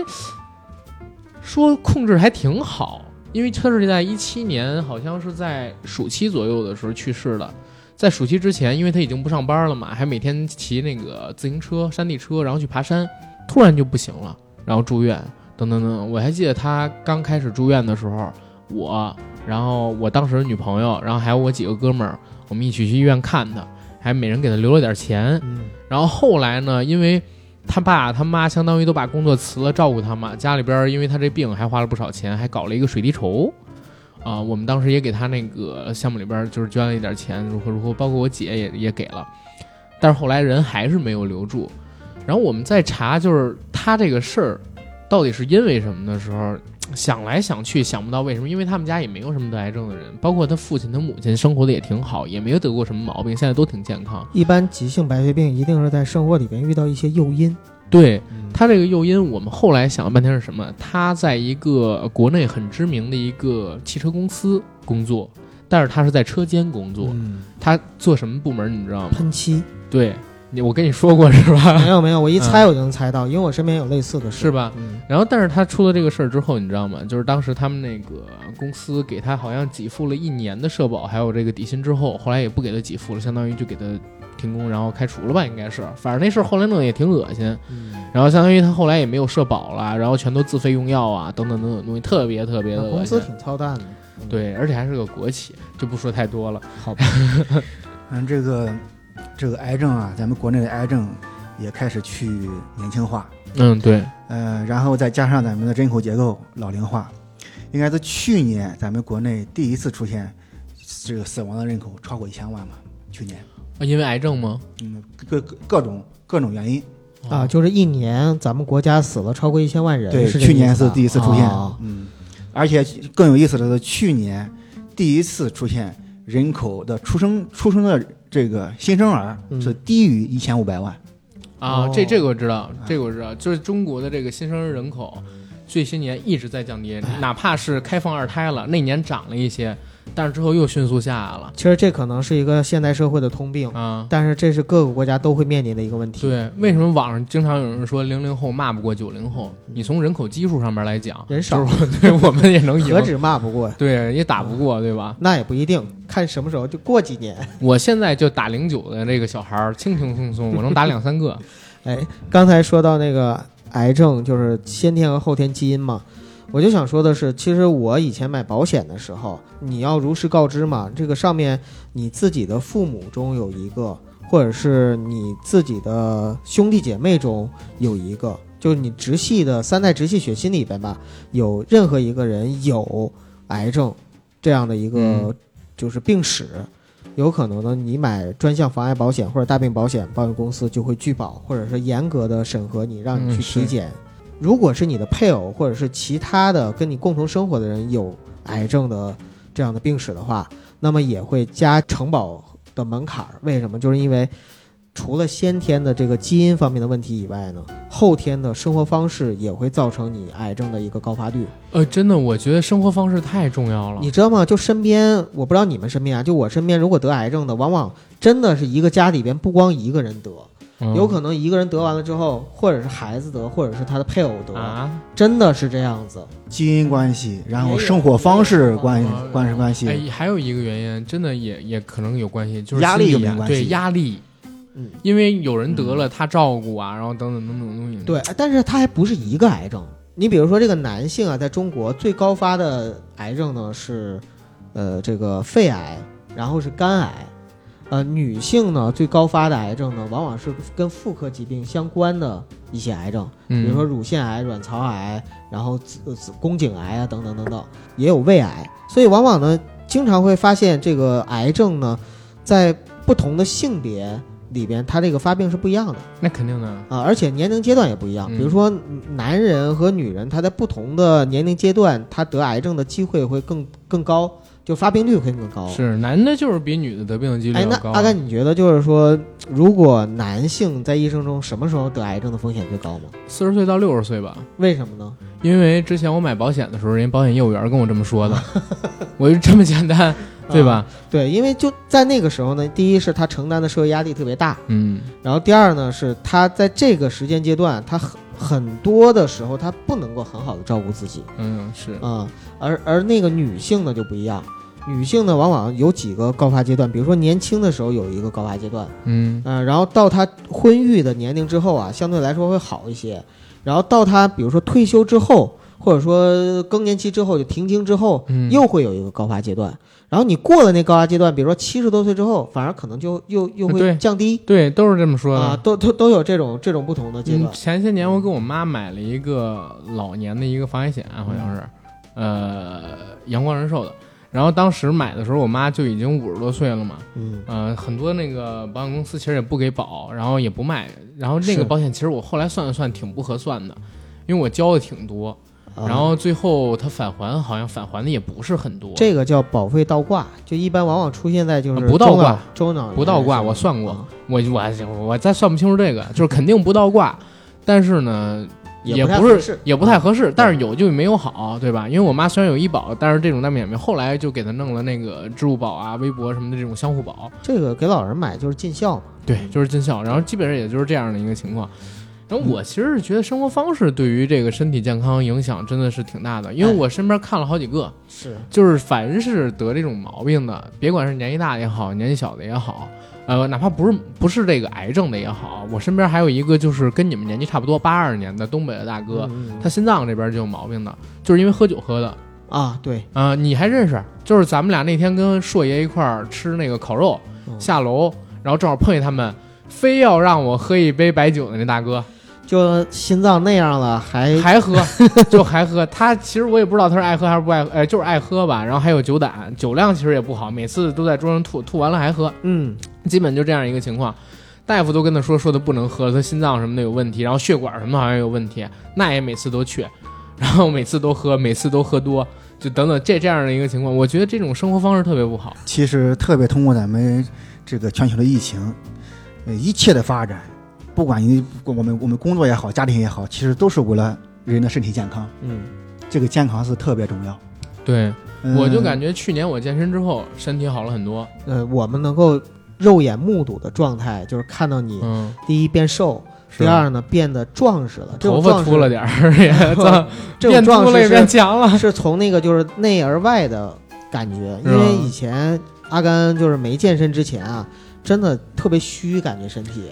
A: 说控制还挺好，因为他是在一七年，好像是在暑期左右的时候去世的。在暑期之前，因为他已经不上班了嘛，还每天骑那个自行车、山地车，然后去爬山，突然就不行了，然后住院，等等等等。我还记得他刚开始住院的时候，我，然后我当时的女朋友，然后还有我几个哥们儿，我们一起去医院看他，还每人给他留了点钱。
D: 嗯
A: 然后后来呢，因为他爸他妈相当于都把工作辞了，照顾他嘛，家里边因为他这病还花了不少钱，还搞了一个水滴筹。啊、我们当时也给他那个项目里边就是捐了一点钱，如何如何，包括我姐也也给了，但是后来人还是没有留住。然后我们在查，就是他这个事儿到底是因为什么的时候，想来想去想不到为什么，因为他们家也没有什么得癌症的人，包括他父亲、他母亲生活的也挺好，也没有得过什么毛病，现在都挺健康。
D: 一般急性白血病一定是在生活里边遇到一些诱因。
A: 对他这个诱因，我们后来想了半天是什么？他在一个国内很知名的一个汽车公司工作，但是他是在车间工作。
D: 嗯，
A: 他做什么部门你知道吗？
D: 喷漆
A: 对你，我跟你说过是吧？
D: 没有没有，我一猜我就能猜到，因为我身边有类似的事。
A: 是吧？
D: 嗯
A: 然后，但是他出了这个事儿之后，你知道吗？就是当时他们那个公司给他好像给付了一年的社保，还有这个底薪之后，后来也不给他给付了，相当于就给他停工，然后开除了吧，应该是。反正那事儿后来弄得也挺恶心。
D: 嗯，
A: 然后相当于他后来也没有社保了，然后全都自费用药啊，等等等等东西，特别特别的恶心。
D: 公司挺操蛋的。嗯，
A: 对，而且还是个国企，就不说太多了。
D: 好吧。
E: 嗯，这个这个癌症啊，咱们国内的癌症也开始去年轻化，
A: 嗯，对，
E: 呃，然后再加上咱们的人口结构老龄化，应该是去年咱们国内第一次出现这个死亡的人口超过一千万嘛？去年，
A: 啊因为癌症吗？
E: 嗯，各各各种各种原因，
D: 啊，就是一年咱们国家死了超过一千万人，
E: 对，去年是第一次出现，
D: 啊
E: 嗯，而且更有意思的是，去年第一次出现人口的出生出生的这个新生儿
D: 嗯。
E: 是低于一千五百万，
A: 啊，
D: 哦。
A: 这这个我知道，这个我知道，就是中国的这个新生儿人口，这些年一直在降低，哪怕是开放二胎了，那年涨了一些，但是之后又迅速下来了。
D: 其实这可能是一个现代社会的通病，
A: 啊，
D: 但是这是各个国家都会面临的一个问题。
A: 对，为什么网上经常有人说零零后骂不过九零后？你从人口基数上面来讲，
D: 人少
A: 对我们也能赢
D: 何，止骂不过，
A: 对，也打不过，对吧？
D: 那也不一定，看什么时候就过几年。
A: 我现在就打零九的这个小孩儿，轻轻松松，我能打两三个。
D: 哎，刚才说到那个癌症，就是先天和后天基因嘛，我就想说的是，其实我以前买保险的时候，你要如实告知嘛，这个上面你自己的父母中有一个，或者是你自己的兄弟姐妹中有一个，就是你直系的三代直系血亲里边吧，有任何一个人有癌症这样的一个
A: 嗯
D: 就是病史，有可能呢，你买专项防癌保险或者大病保险，保险公司就会拒保，或者是严格的审核你，让你去体检。如果是你的配偶或者是其他的跟你共同生活的人有癌症的这样的病史的话，那么也会加承保的门槛儿。为什么？就是因为除了先天的这个基因方面的问题以外呢，后天的生活方式也会造成你癌症的一个高发率。
A: 呃，真的，我觉得生活方式太重要了。
D: 你知道吗？就身边，我不知道你们身边啊，就我身边，如果得癌症的，往往真的是一个家里边不光一个人得，
A: 嗯
D: 有可能一个人得完了之后，或者是孩子得，或者是他的配偶得，
A: 啊，
D: 真的是这样子。
E: 基因关系，然后生活方式关关系关系，
A: 哎，还有一个原因，真的也也可能有关系，就是
E: 压力
A: 对
E: 有没有关系
A: 压力，
D: 嗯，
A: 因为有人得了，他照顾啊，然后等等等等东西。
D: 对，但是他还不是一个癌症。你比如说这个男性啊，在中国最高发的癌症呢是，呃，这个肺癌，然后是肝癌。呃，女性呢最高发的癌症呢，往往是跟妇科疾病相关的一些癌症，比
A: 嗯，
D: 如说乳腺癌、卵巢癌，然后子子宫颈癌啊等等等等，也有胃癌。所以往往呢，经常会发现这个癌症呢，在不同的性别里边，它这个发病是不一样的。
A: 那肯定的，
D: 啊，而且年龄阶段也不一样。
A: 嗯
D: 比如说，男人和女人，他在不同的年龄阶段，他得癌症的机会会更更高，就发病率会更高。。
A: 是男的就是比女的得病的几率
D: 哎，
A: 要高。
D: 那阿甘，你觉得就是说，如果男性在一生中什么时候得癌症的风险最高吗？
A: 四十岁到六十岁吧，
D: 为什么呢？
A: 因为之前我买保险的时候，人家保险业务员跟我这么说的，我就这么简单，对吧？
D: 对，因为就在那个时候呢，第一是他承担的社会压力特别大，
A: 嗯，
D: 然后第二呢是他在这个时间阶段，他很很多的时候他不能够很好的照顾自己。
A: 嗯是，
D: 啊、而而那个女性呢就不一样，女性呢往往有几个高发阶段，比如说年轻的时候有一个高发阶段，
A: 嗯。
D: 嗯、然后到她婚育的年龄之后啊，相对来说会好一些，然后到她比如说退休之后，或者说更年期之后就停经之后，
A: 嗯，
D: 又会有一个高发阶段，然后你过了那高发阶段，比如说七十多岁之后，反而可能就又又会降低。
A: 对，都是这么说的。
D: 啊，都都都有这种这种不同的阶
A: 嗯，
D: 段，
A: 前些年我给我妈买了一个老年的一个防癌险，好像是，呃，阳光人寿的。然后当时买的时候，我妈就已经五十多岁了嘛，
D: 嗯
A: 呃，很多那个保险公司其实也不给保，然后也不卖。然后那个保险其实我后来算了算挺不合算的，因为我交的挺多，
D: 啊
A: 然后最后它返还好像返还的也不是很多。
D: 这个叫保费倒挂，就一般往往出现在就是
A: 啊不倒挂，
D: 中老年
A: 不倒挂我算过
D: 啊
A: 我我我再算不清楚这个，就是肯定不倒挂，但是呢。
D: 也
A: 也不是也不太合适，
D: 啊
A: 但是有就没有好，对吧？因为我妈虽然有医保，但是这种单免没，后来就给她弄了那个支付宝啊、微博什么的这种相互保，
D: 这个给老人买就是尽孝嘛。
A: 对，就是尽孝。然后基本上也就是这样的一个情况。然后我其实是觉得生活方式对于这个身体健康影响真的是挺大的，因为
D: 哎
A: 我身边看了好几个，
D: 是
A: 就是凡是得这种毛病的，别管是年纪大的也好，年纪小的也好，呃，哪怕不是不是这个癌症的也好，我身边还有一个就是跟你们年纪差不多，八二年的东北的大哥，他心脏这边就有毛病的，就是因为喝酒喝的
D: 啊，对，
A: 啊、你还认识？就是咱们俩那天跟硕爷一块儿吃那个烤肉，
D: 嗯
A: 下楼，然后正好碰见他们，非要让我喝一杯白酒的那大哥，
D: 就心脏那样了，还
A: 还喝，就还喝。他其实我也不知道他是爱喝还是不爱喝，呃，就是爱喝吧。然后还有酒胆，酒量其实也不好，每次都在桌上吐，吐完了还喝，
D: 嗯
A: 基本就这样一个情况。大夫都跟他说，说的不能喝了，他心脏什么的有问题，然后血管什么好像有问题，那也每次都去，然后每次都喝，每次都喝多，就等等这这样的一个情况，我觉得这种生活方式特别不好。
E: 其实特别通过咱们这个全球的疫情，呃，一切的发展，不管你我们我们工作也好，家庭也好，其实都是为了人的身体健康。
D: 嗯，
E: 这个健康是特别重要。
A: 对，
E: 嗯
A: 我就感觉去年我健身之后，身体好了很多。
D: 呃，我们能够肉眼目睹的状态，就是看到你
A: 嗯，
D: 第一变瘦，第二呢变得壮实了，
A: 头发秃了点儿，也 变
D: 壮实
A: 了也变强了。
D: 是从那个就是内而外的感觉，因为以前阿甘就是没健身之前啊，真的特别虚，感觉身体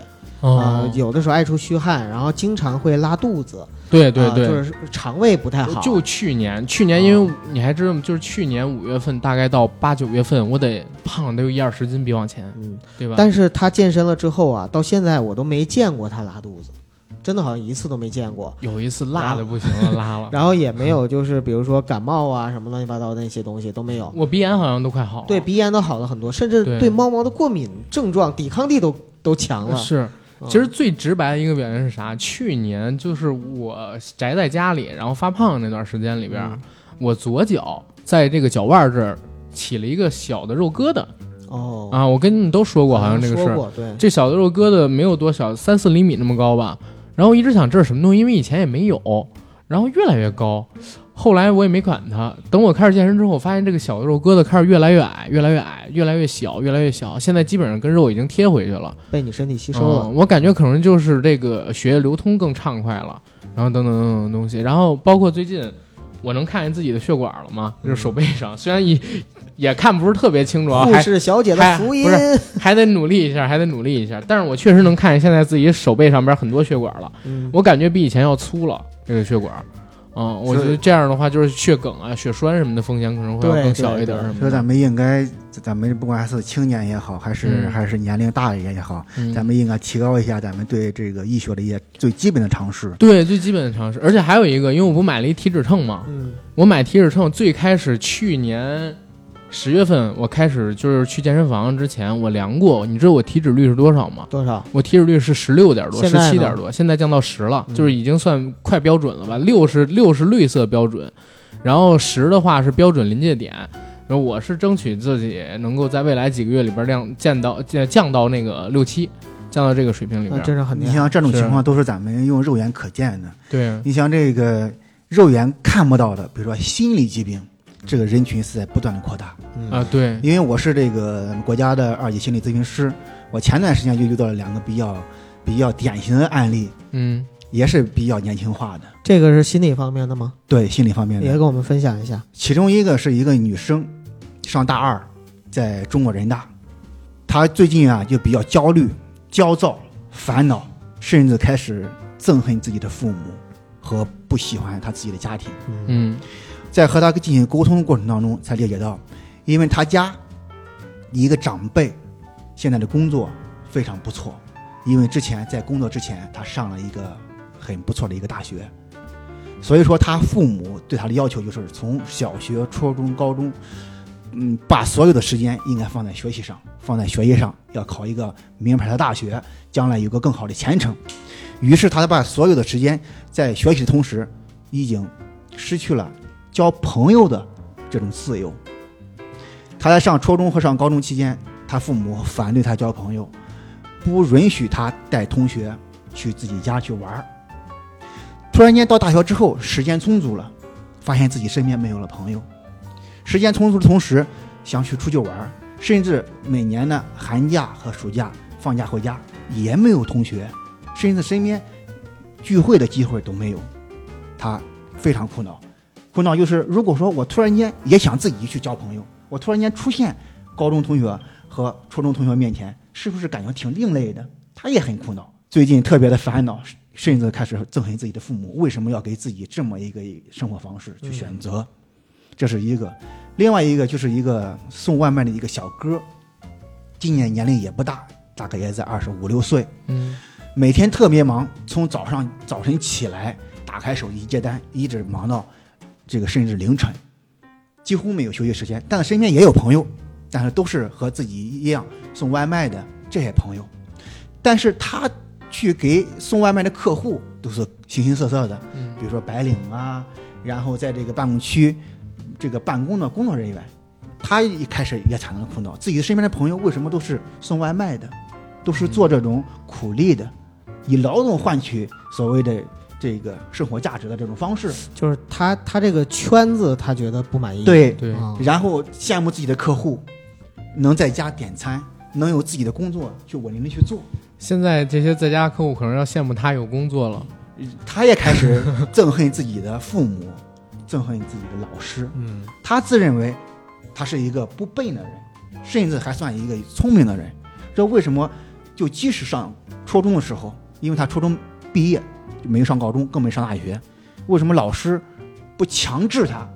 D: 啊、
A: 哦，
D: 有的时候爱出虚汗，然后经常会拉肚子，
A: 对对对，
D: 啊就是肠胃不太好，
A: 就去年，去年因为你还知道吗？就是去年五月份，大概到八九月份，我得胖得有一二十斤，比往前，
D: 嗯，
A: 对吧？
D: 但是他健身了之后啊，到现在我都没见过他拉肚子，真的好像一次都没见过。
A: 有一次辣的不行了，拉了。
D: 然后也没有就是比如说感冒啊什么乱七八糟的那些东西都没有。
A: 我鼻炎好像都快好了。
D: 对鼻炎都好了很多，甚至
A: 对
D: 对猫毛的过敏症状抵抗力都都强了。
A: 是，
D: 嗯
A: 其实最直白的一个表现是啥？去年就是我宅在家里，然后发胖那段时间里边，
D: 嗯
A: 我左脚在这个脚腕这儿起了一个小的肉疙瘩
D: 哦，
A: 啊！我跟你们都说过，好像这个事儿。这小的肉疙瘩没有多小，三四厘米那么高吧。然后我一直想这是什么东西，因为以前也没有，然后越来越高。后来我也没管它。等我开始健身之后，我发现这个小肉疙瘩开始越来越矮，越来越矮，越来越小，越来越小。现在基本上跟肉已经贴回去了。
D: 被你身体吸收了。
A: 嗯我感觉可能就是这个血液流通更畅快了，然后等等等等的东西，然后包括最近我能看见自己的血管了吗？就是手背上，虽然也也看不是特别清楚啊，
D: 护
A: 还
D: 士小姐的
A: 还
D: 福音
A: 不，还得努力一下，还得努力一下。但是我确实能看见现在自己手背上边很多血管了，
D: 嗯，
A: 我感觉比以前要粗了这个血管。嗯，我觉得这样的话，就是血梗啊、血栓什么的风险可能会要更小一点什么的。
E: 所以咱们应该，咱们不管是青年也好，还是、
A: 嗯
E: 还是年龄大一点也好，
A: 嗯
E: 咱们应该提高一下咱们对这个医学的一些最基本的常识。
A: 对最基本的常识，而且还有一个，因为我不买了一体脂秤嘛，
D: 嗯
A: 我买体脂秤最开始去年十月份，我开始就是去健身房之前，我量过，你知道我体脂率是多少吗？
D: 多少？
A: 我体脂率是十六点多，十
D: 现在呢
A: 七点多，现在降到十了，
D: 嗯
A: 就是已经算快标准了吧？六是六是绿色标准，然后十的话是标准临界点。然后我是争取自己能够在未来几个月里边量降到降降到那个六七，降到这个水平里
D: 那
A: 边。
D: 真是很厉害。
E: 你像这种情况都是咱们用肉眼可见的。
A: 对，
E: 你像这个肉眼看不到的，比如说心理疾病，这个人群是在不断的扩大。
D: 嗯
A: 啊，对，
E: 因为我是这个国家的二级心理咨询师，我前段时间就遇到了两个比较比较典型的案例，
A: 嗯，
E: 也是比较年轻化的，
D: 这个是心理方面的吗？
E: 对心理方面的。
D: 也给我们分享一下。
E: 其中一个是一个女生，上大二，在中国人大，她最近啊就比较焦虑、焦躁、烦恼，甚至开始憎恨自己的父母和不喜欢她自己的家庭。
A: 嗯，
E: 在和他进行沟通的过程当中，才了解到，因为他家一个长辈现在的工作非常不错，因为之前在工作之前他上了一个很不错的一个大学，所以说他父母对他的要求就是从小学、初中、高中，嗯，把所有的时间应该放在学习上，放在学业上，要考一个名牌的大学，将来有个更好的前程。于是他把所有的时间在学习的同时，已经失去了交朋友的这种自由。他在上初中和上高中期间，他父母反对他交朋友，不允许他带同学去自己家去玩。突然间到大学之后，时间充足了，发现自己身边没有了朋友。时间充足的同时，想去出去玩，甚至每年的寒假和暑假放假回家也没有同学，甚至身边聚会的机会都没有。他非常苦恼。苦恼就是，如果说我突然间也想自己去交朋友，我突然间出现高中同学和初中同学面前，是不是感觉挺另类的？他也很苦恼，最近特别的烦恼，甚至开始憎恨自己的父母，为什么要给自己这么一个生活方式去选择？这是一个，另外一个就是一个送外卖的一个小哥，今年年龄也不大，大概也在二十五六岁，
A: 嗯，
E: 每天特别忙，从早上早晨起来打开手机接单，一直忙到这个甚至凌晨，几乎没有休息时间。但是身边也有朋友，但是都是和自己一样送外卖的这些朋友，但是他去给送外卖的客户都是形形色色的，
A: 嗯
E: 比如说白领啊，然后在这个办公区这个办公的工作人员，他一开始也产生了苦恼，自己身边的朋友为什么都是送外卖的，都是做这种苦力的，以劳动换取所谓的这个生活价值的这种方式，
D: 就是他他这个圈子他觉得不满意。
E: 对，
A: 对，
D: 啊，
E: 然后羡慕自己的客户能在家点餐，能有自己的工作去稳定的去做，
A: 现在这些在家客户可能要羡慕他有工作了。
E: 他也开始憎恨自己的父母，憎恨自己的老师，
D: 嗯，
E: 他自认为他是一个不笨的人，甚至还算一个聪明的人。这为什么？就即使上初中的时候，因为他初中毕业就没上高中，更没上大学，为什么老师不强制他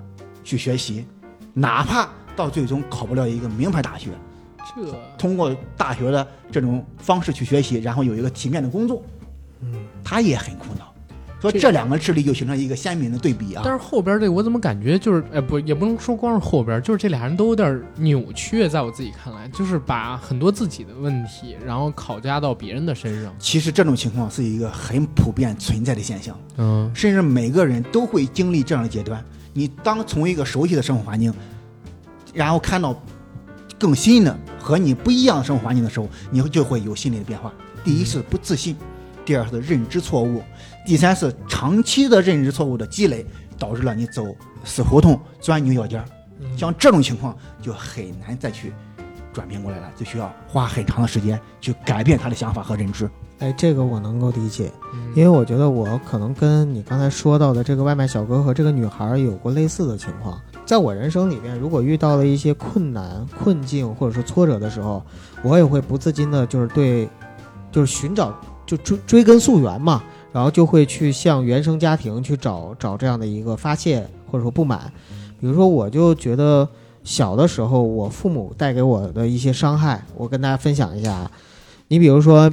E: 去学习，哪怕到最终考不了一个名牌大学，
A: 这。
E: 通过大学的这种方式去学习，然后有一个体面的工作，嗯，他也很苦恼。说
A: 这
E: 这两个智力就形成一个鲜明的对比啊。
A: 但是后边这个我怎么感觉就是，哎，不，也不能说光是后边，就是这俩人都有点扭曲，在我自己看来，就是把很多自己的问题，然后考加到别人的身上。
E: 其实这种情况是一个很普遍存在的现象，
A: 嗯
E: 甚至每个人都会经历这样的阶段。你当从一个熟悉的生活环境，然后看到更新的和你不一样的生活环境的时候，你就会有心理的变化。第一是不自信，第二是认知错误，第三是长期的认知错误的积累，导致了你走死胡同钻牛角尖儿。像这种情况就很难再去转变过来了，就需要花很长的时间去改变他的想法和认知。
D: 哎，这个我能够理解，
A: 嗯
D: 因为我觉得我可能跟你刚才说到的这个外卖小哥和这个女孩有过类似的情况。在我人生里面，如果遇到了一些困难、困境或者说挫折的时候，我也会不自禁的，就是对，就是寻找，就追追根溯源嘛，然后就会去向原生家庭去找找这样的一个发泄或者说不满。比如说，我就觉得小的时候我父母带给我的一些伤害，我跟大家分享一下啊。你比如说，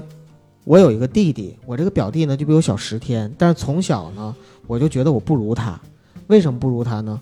D: 我有一个弟弟，我这个表弟呢就比我小十天，但是从小呢我就觉得我不如他，为什么不如他呢？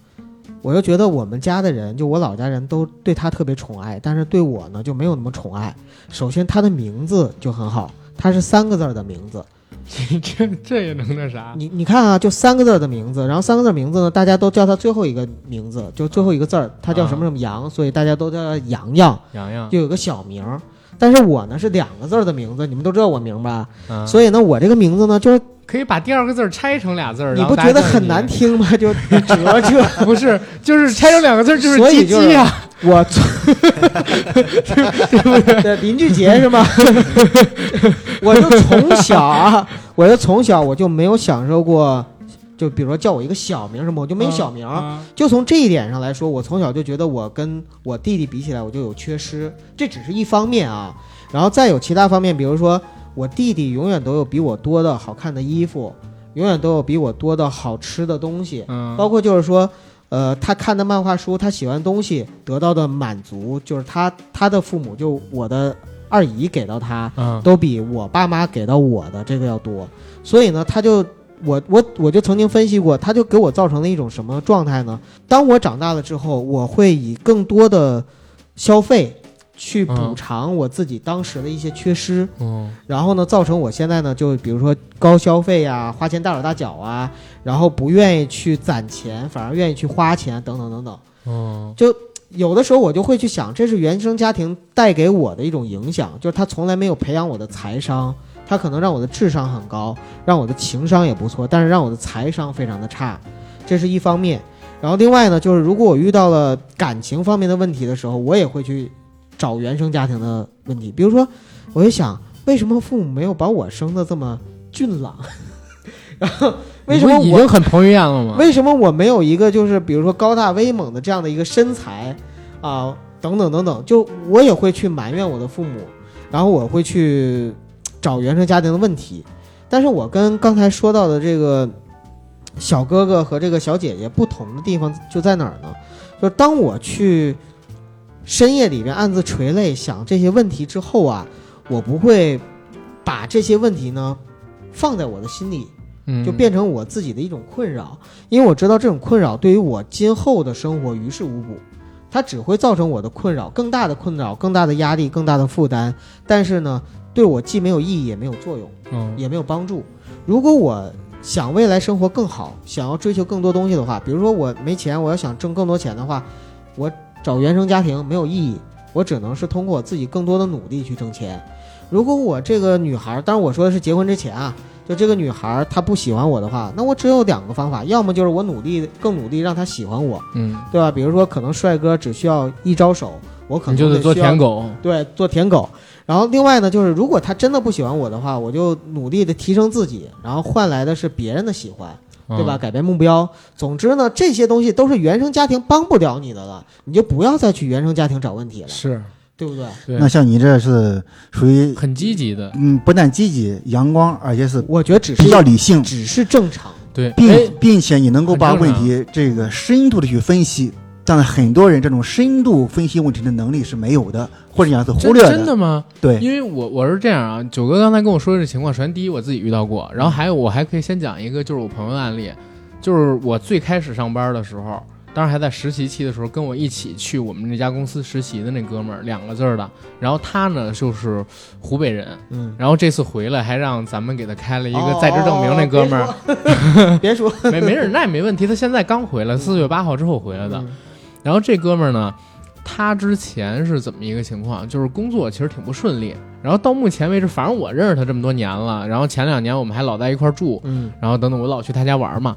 D: 我就觉得我们家的人，就我老家人都对他特别宠爱，但是对我呢就没有那么宠爱。首先他的名字就很好，他是三个字的名字，
A: 这这也能那啥？
D: 你你看啊，就三个字的名字，然后三个字名字呢，大家都叫他最后一个名字，就最后一个字儿，他叫什么什么杨，所以大家都叫他洋洋，
A: 洋洋，
D: 就有个小名儿。但是我呢是两个字儿的名字，你们都知道我名吧？
A: 嗯
D: 所以呢，我这个名字呢，就是
A: 可以把第二个字儿拆成俩字儿，然后
D: 你不
A: 大家
D: 觉得很难？听吗？就折折。
A: 不是，就是拆成两个字儿就是鸡
D: 所以就是
A: 鸡呀。
D: 我从 对林俊杰是吗？我就从小啊，我就从小我就没有享受过，就比如说叫我一个小名什么，我就没有小名。
A: 啊
D: 就从这一点上来说，我从小就觉得我跟我弟弟比起来，我就有缺失，这只是一方面啊。然后再有其他方面，比如说我弟弟永远都有比我多的好看的衣服，永远都有比我多的好吃的东西，
A: 嗯，
D: 包括就是说，呃，他看的漫画书，他喜欢的东西得到的满足，就是他他的父母就我的二姨给到他，
A: 嗯
D: 都比我爸妈给到我的这个要多，所以呢，他就我我我就曾经分析过，他就给我造成了一种什么状态呢？当我长大了之后，我会以更多的消费去补
A: 嗯
D: 偿我自己当时的一些缺失，
A: 嗯
D: 然后呢，造成我现在呢，就比如说高消费呀、花钱大手大脚啊，然后不愿意去攒钱，反而愿意去花钱，等等等等。
A: 嗯就
D: 有的时候我就会去想，这是原生家庭带给我的一种影响，就是他从来没有培养我的财商，他可能让我的智商很高，让我的情商也不错，但是让我的财商非常的差，这是一方面。然后另外呢，就是如果我遇到了感情方面的问题的时候，我也会去找原生家庭的问题，比如说，我就想，为什么父母没有把我生的这么俊朗？然后为什么
A: 我已
D: 我
A: 经很彭于晏了吗？
D: 为什么我没有一个就是比如说高大威猛的这样的一个身材啊、等等等等，就我也会去埋怨我的父母，然后我会去找原生家庭的问题。但是我跟刚才说到的这个小哥哥和这个小姐姐不同的地方就在哪儿呢？就是当我去深夜里边暗自垂泪想这些问题之后啊，我不会把这些问题呢放在我的心里，
A: 嗯
D: 就变成我自己的一种困扰，因为我知道这种困扰对于我今后的生活于事无补，它只会造成我的困扰更大的困扰、更大的压力、更大的负担。但是呢，对我既没有意义也没有作用，
A: 嗯
D: 也没有帮助。如果我想未来生活更好，想要追求更多东西的话，比如说我没钱，我要想挣更多钱的话，我找原生家庭没有意义，我只能是通过我自己更多的努力去挣钱。如果我这个女孩，当然我说的是结婚之前啊，就这个女孩她不喜欢我的话，那我只有两个方法，要么就是我努力更努力让她喜欢我，
A: 嗯，
D: 对吧？比如说可能帅哥只需要一招手，我可能
A: 就得做舔狗。
D: 对，做舔狗。然后另外呢，就是如果她真的不喜欢我的话，我就努力的提升自己，然后换来的是别人的喜欢，对吧？
A: 嗯？
D: 改变目标。总之呢，这些东西都是原生家庭帮不了你的了，你就不要再去原生家庭找问题了，
A: 是，
D: 对不对？
A: 对
E: 那，像你这是属于
A: 很积极的。
E: 嗯，不但积极、阳光，而且是
D: 我觉得只是
E: 比较理性，
D: 只是正常。
A: 对，哎
E: 并并且你能够把问题这个深度的去分析，但是很多人这种深度分析问题的能力是没有的，或者讲是忽
A: 真
E: 略
A: 真的吗？
E: 对，
A: 因为我我是这样啊，九哥刚才跟我说的这情况，首先第一我自己遇到过，然后还有我还可以先讲一个，就是我朋友的案例，就是我最开始上班的时候，当时还在实习期的时候，跟我一起去我们那家公司实习的那哥们儿，两个字儿的，然后他呢就是湖北人，
D: 嗯，
A: 然后这次回来还让咱们给他开了一个在职证明，那哥们儿、
D: 儿，别说，
A: 没没事，那也没问题，他现在刚回来，四月八号之后回来的，
D: 嗯
A: 然后这哥们儿呢，他之前是怎么一个情况？就是工作其实挺不顺利，然后到目前为止，反正我认识他这么多年了，然后前两年我们还老在一块儿住，
D: 嗯
A: 然后等等我老去他家玩嘛，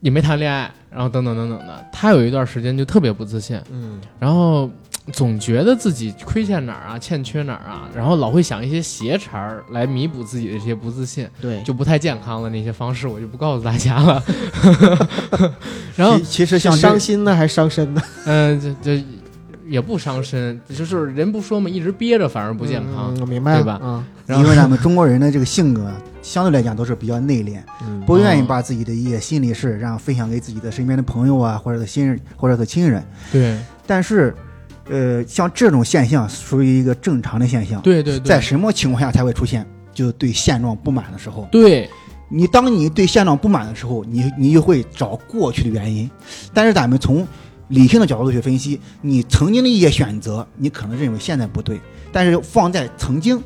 A: 也没谈恋爱，然后等等等等的。他有一段时间就特别不自信，
D: 嗯
A: 然后总觉得自己亏欠哪儿啊，欠缺哪儿啊，然后老会想一些邪茬儿来弥补自己的这些不自信。
D: 对，
A: 就不太健康的那些方式，我就不告诉大家了。然后
E: 其，实像
D: 伤心呢还是伤身呢？
A: 嗯、这这也不伤身，就是人不说嘛，一直憋着反而不健康。
D: 嗯，我明白了，
A: 对吧
D: 嗯
E: 因为咱们中国人的这个性格相对来讲都是比较内敛，
D: 嗯，
E: 不愿意把自己的一些心里事让分享给自己的身边的朋友啊，或者是亲人，或者是亲人。
A: 对
E: 但是，呃，像这种现象属于一个正常的现象。
A: 对对对，
E: 在什么情况下才会出现？就对现状不满的时候。
A: 对
E: 你当你对现状不满的时候，你你就会找过去的原因。但是咱们从理性的角度去分析，你曾经的一些选择，你可能认为现在不对，但是放在曾经，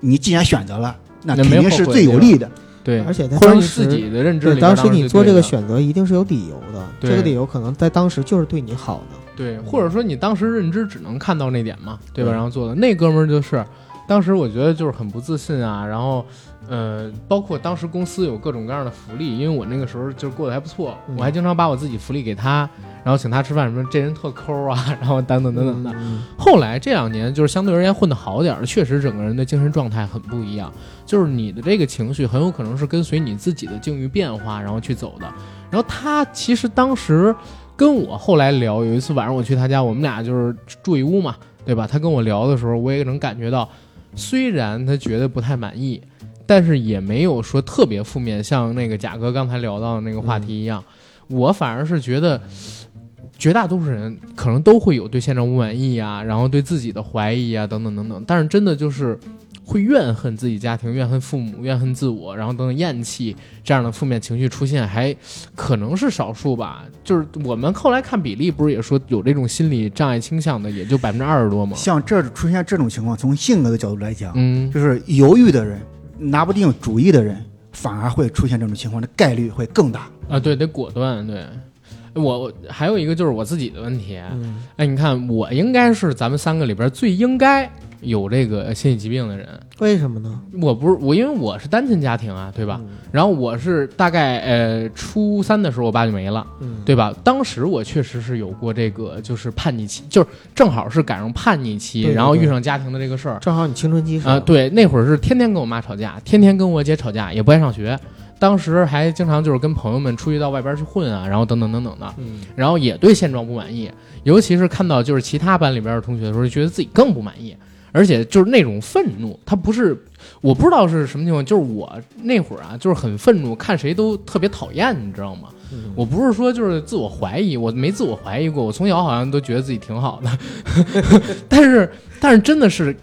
E: 你既然选择了，那肯定是最有利的。
A: 对，
D: 而且他当时
A: 自己的认知
D: 当时你做这个选择一定是有理由的，
A: 对
D: 这个理由可能在当时就是对你好的。
A: 对，或者说你当时认知只能看到那点嘛，对吧？
D: 对
A: 然后做的那哥们儿就是，当时我觉得就是很不自信啊，然后，呃，包括当时公司有各种各样的福利，因为我那个时候就是过得还不错，
D: 嗯
A: 我还经常把我自己福利给他，然后请他吃饭什么，这人特抠啊，然后等等等等的。
D: 嗯
A: 后来这两年就是相对而言混得好点儿，确实整个人的精神状态很不一样，就是你的这个情绪很有可能是跟随你自己的境遇变化然后去走的。然后他其实当时跟我后来聊，有一次晚上我去他家，我们俩就是住一屋嘛，对吧？他跟我聊的时候，我也能感觉到，虽然他觉得不太满意，但是也没有说特别负面，像那个贾哥刚才聊到的那个话题一样，我反而是觉得。绝大多数人可能都会有对现状不满意啊，然后对自己的怀疑啊，等等等等。但是真的就是会怨恨自己家庭、怨恨父母、怨恨自我，然后等等厌弃这样的负面情绪出现，还可能是少数吧。就是我们后来看比例，不是也说有这种心理障碍倾向的，也就百分之二十多吗？
E: 像这出现这种情况，从性格的角度来讲，
A: 嗯，
E: 就是犹豫的人、拿不定主意的人，反而会出现这种情况的概率会更大。
A: 啊，对，得果断。对，我我还有一个就是我自己的问题。
D: 嗯
A: 哎，你看，我应该是咱们三个里边最应该有这个心理疾病的人。
D: 为什么呢？
A: 我不是我，因为我是单亲家庭啊，对吧？
D: 嗯
A: 然后我是大概呃初三的时候，我爸就没了，
D: 嗯，
A: 对吧？当时我确实是有过这个，就是叛逆期，就是正好是赶上叛逆期，
D: 对对
A: 然后遇上家庭的这个事儿
D: 正好你青春期时
A: 啊、
D: 候
A: 对，那会儿是天天跟我妈吵架，天天跟我姐吵架，也不爱上学。当时还经常就是跟朋友们出去到外边去混啊，然后等等等等的，
D: 嗯
A: 然后也对现状不满意，尤其是看到就是其他班里边的同学的时候，就觉得自己更不满意，而且就是那种愤怒，他不是我不知道是什么情况，就是我那会儿啊，就是很愤怒，看谁都特别讨厌，你知道吗？
D: 嗯
A: 我不是说就是自我怀疑，我没自我怀疑过，我从小好像都觉得自己挺好的，但是但是真的是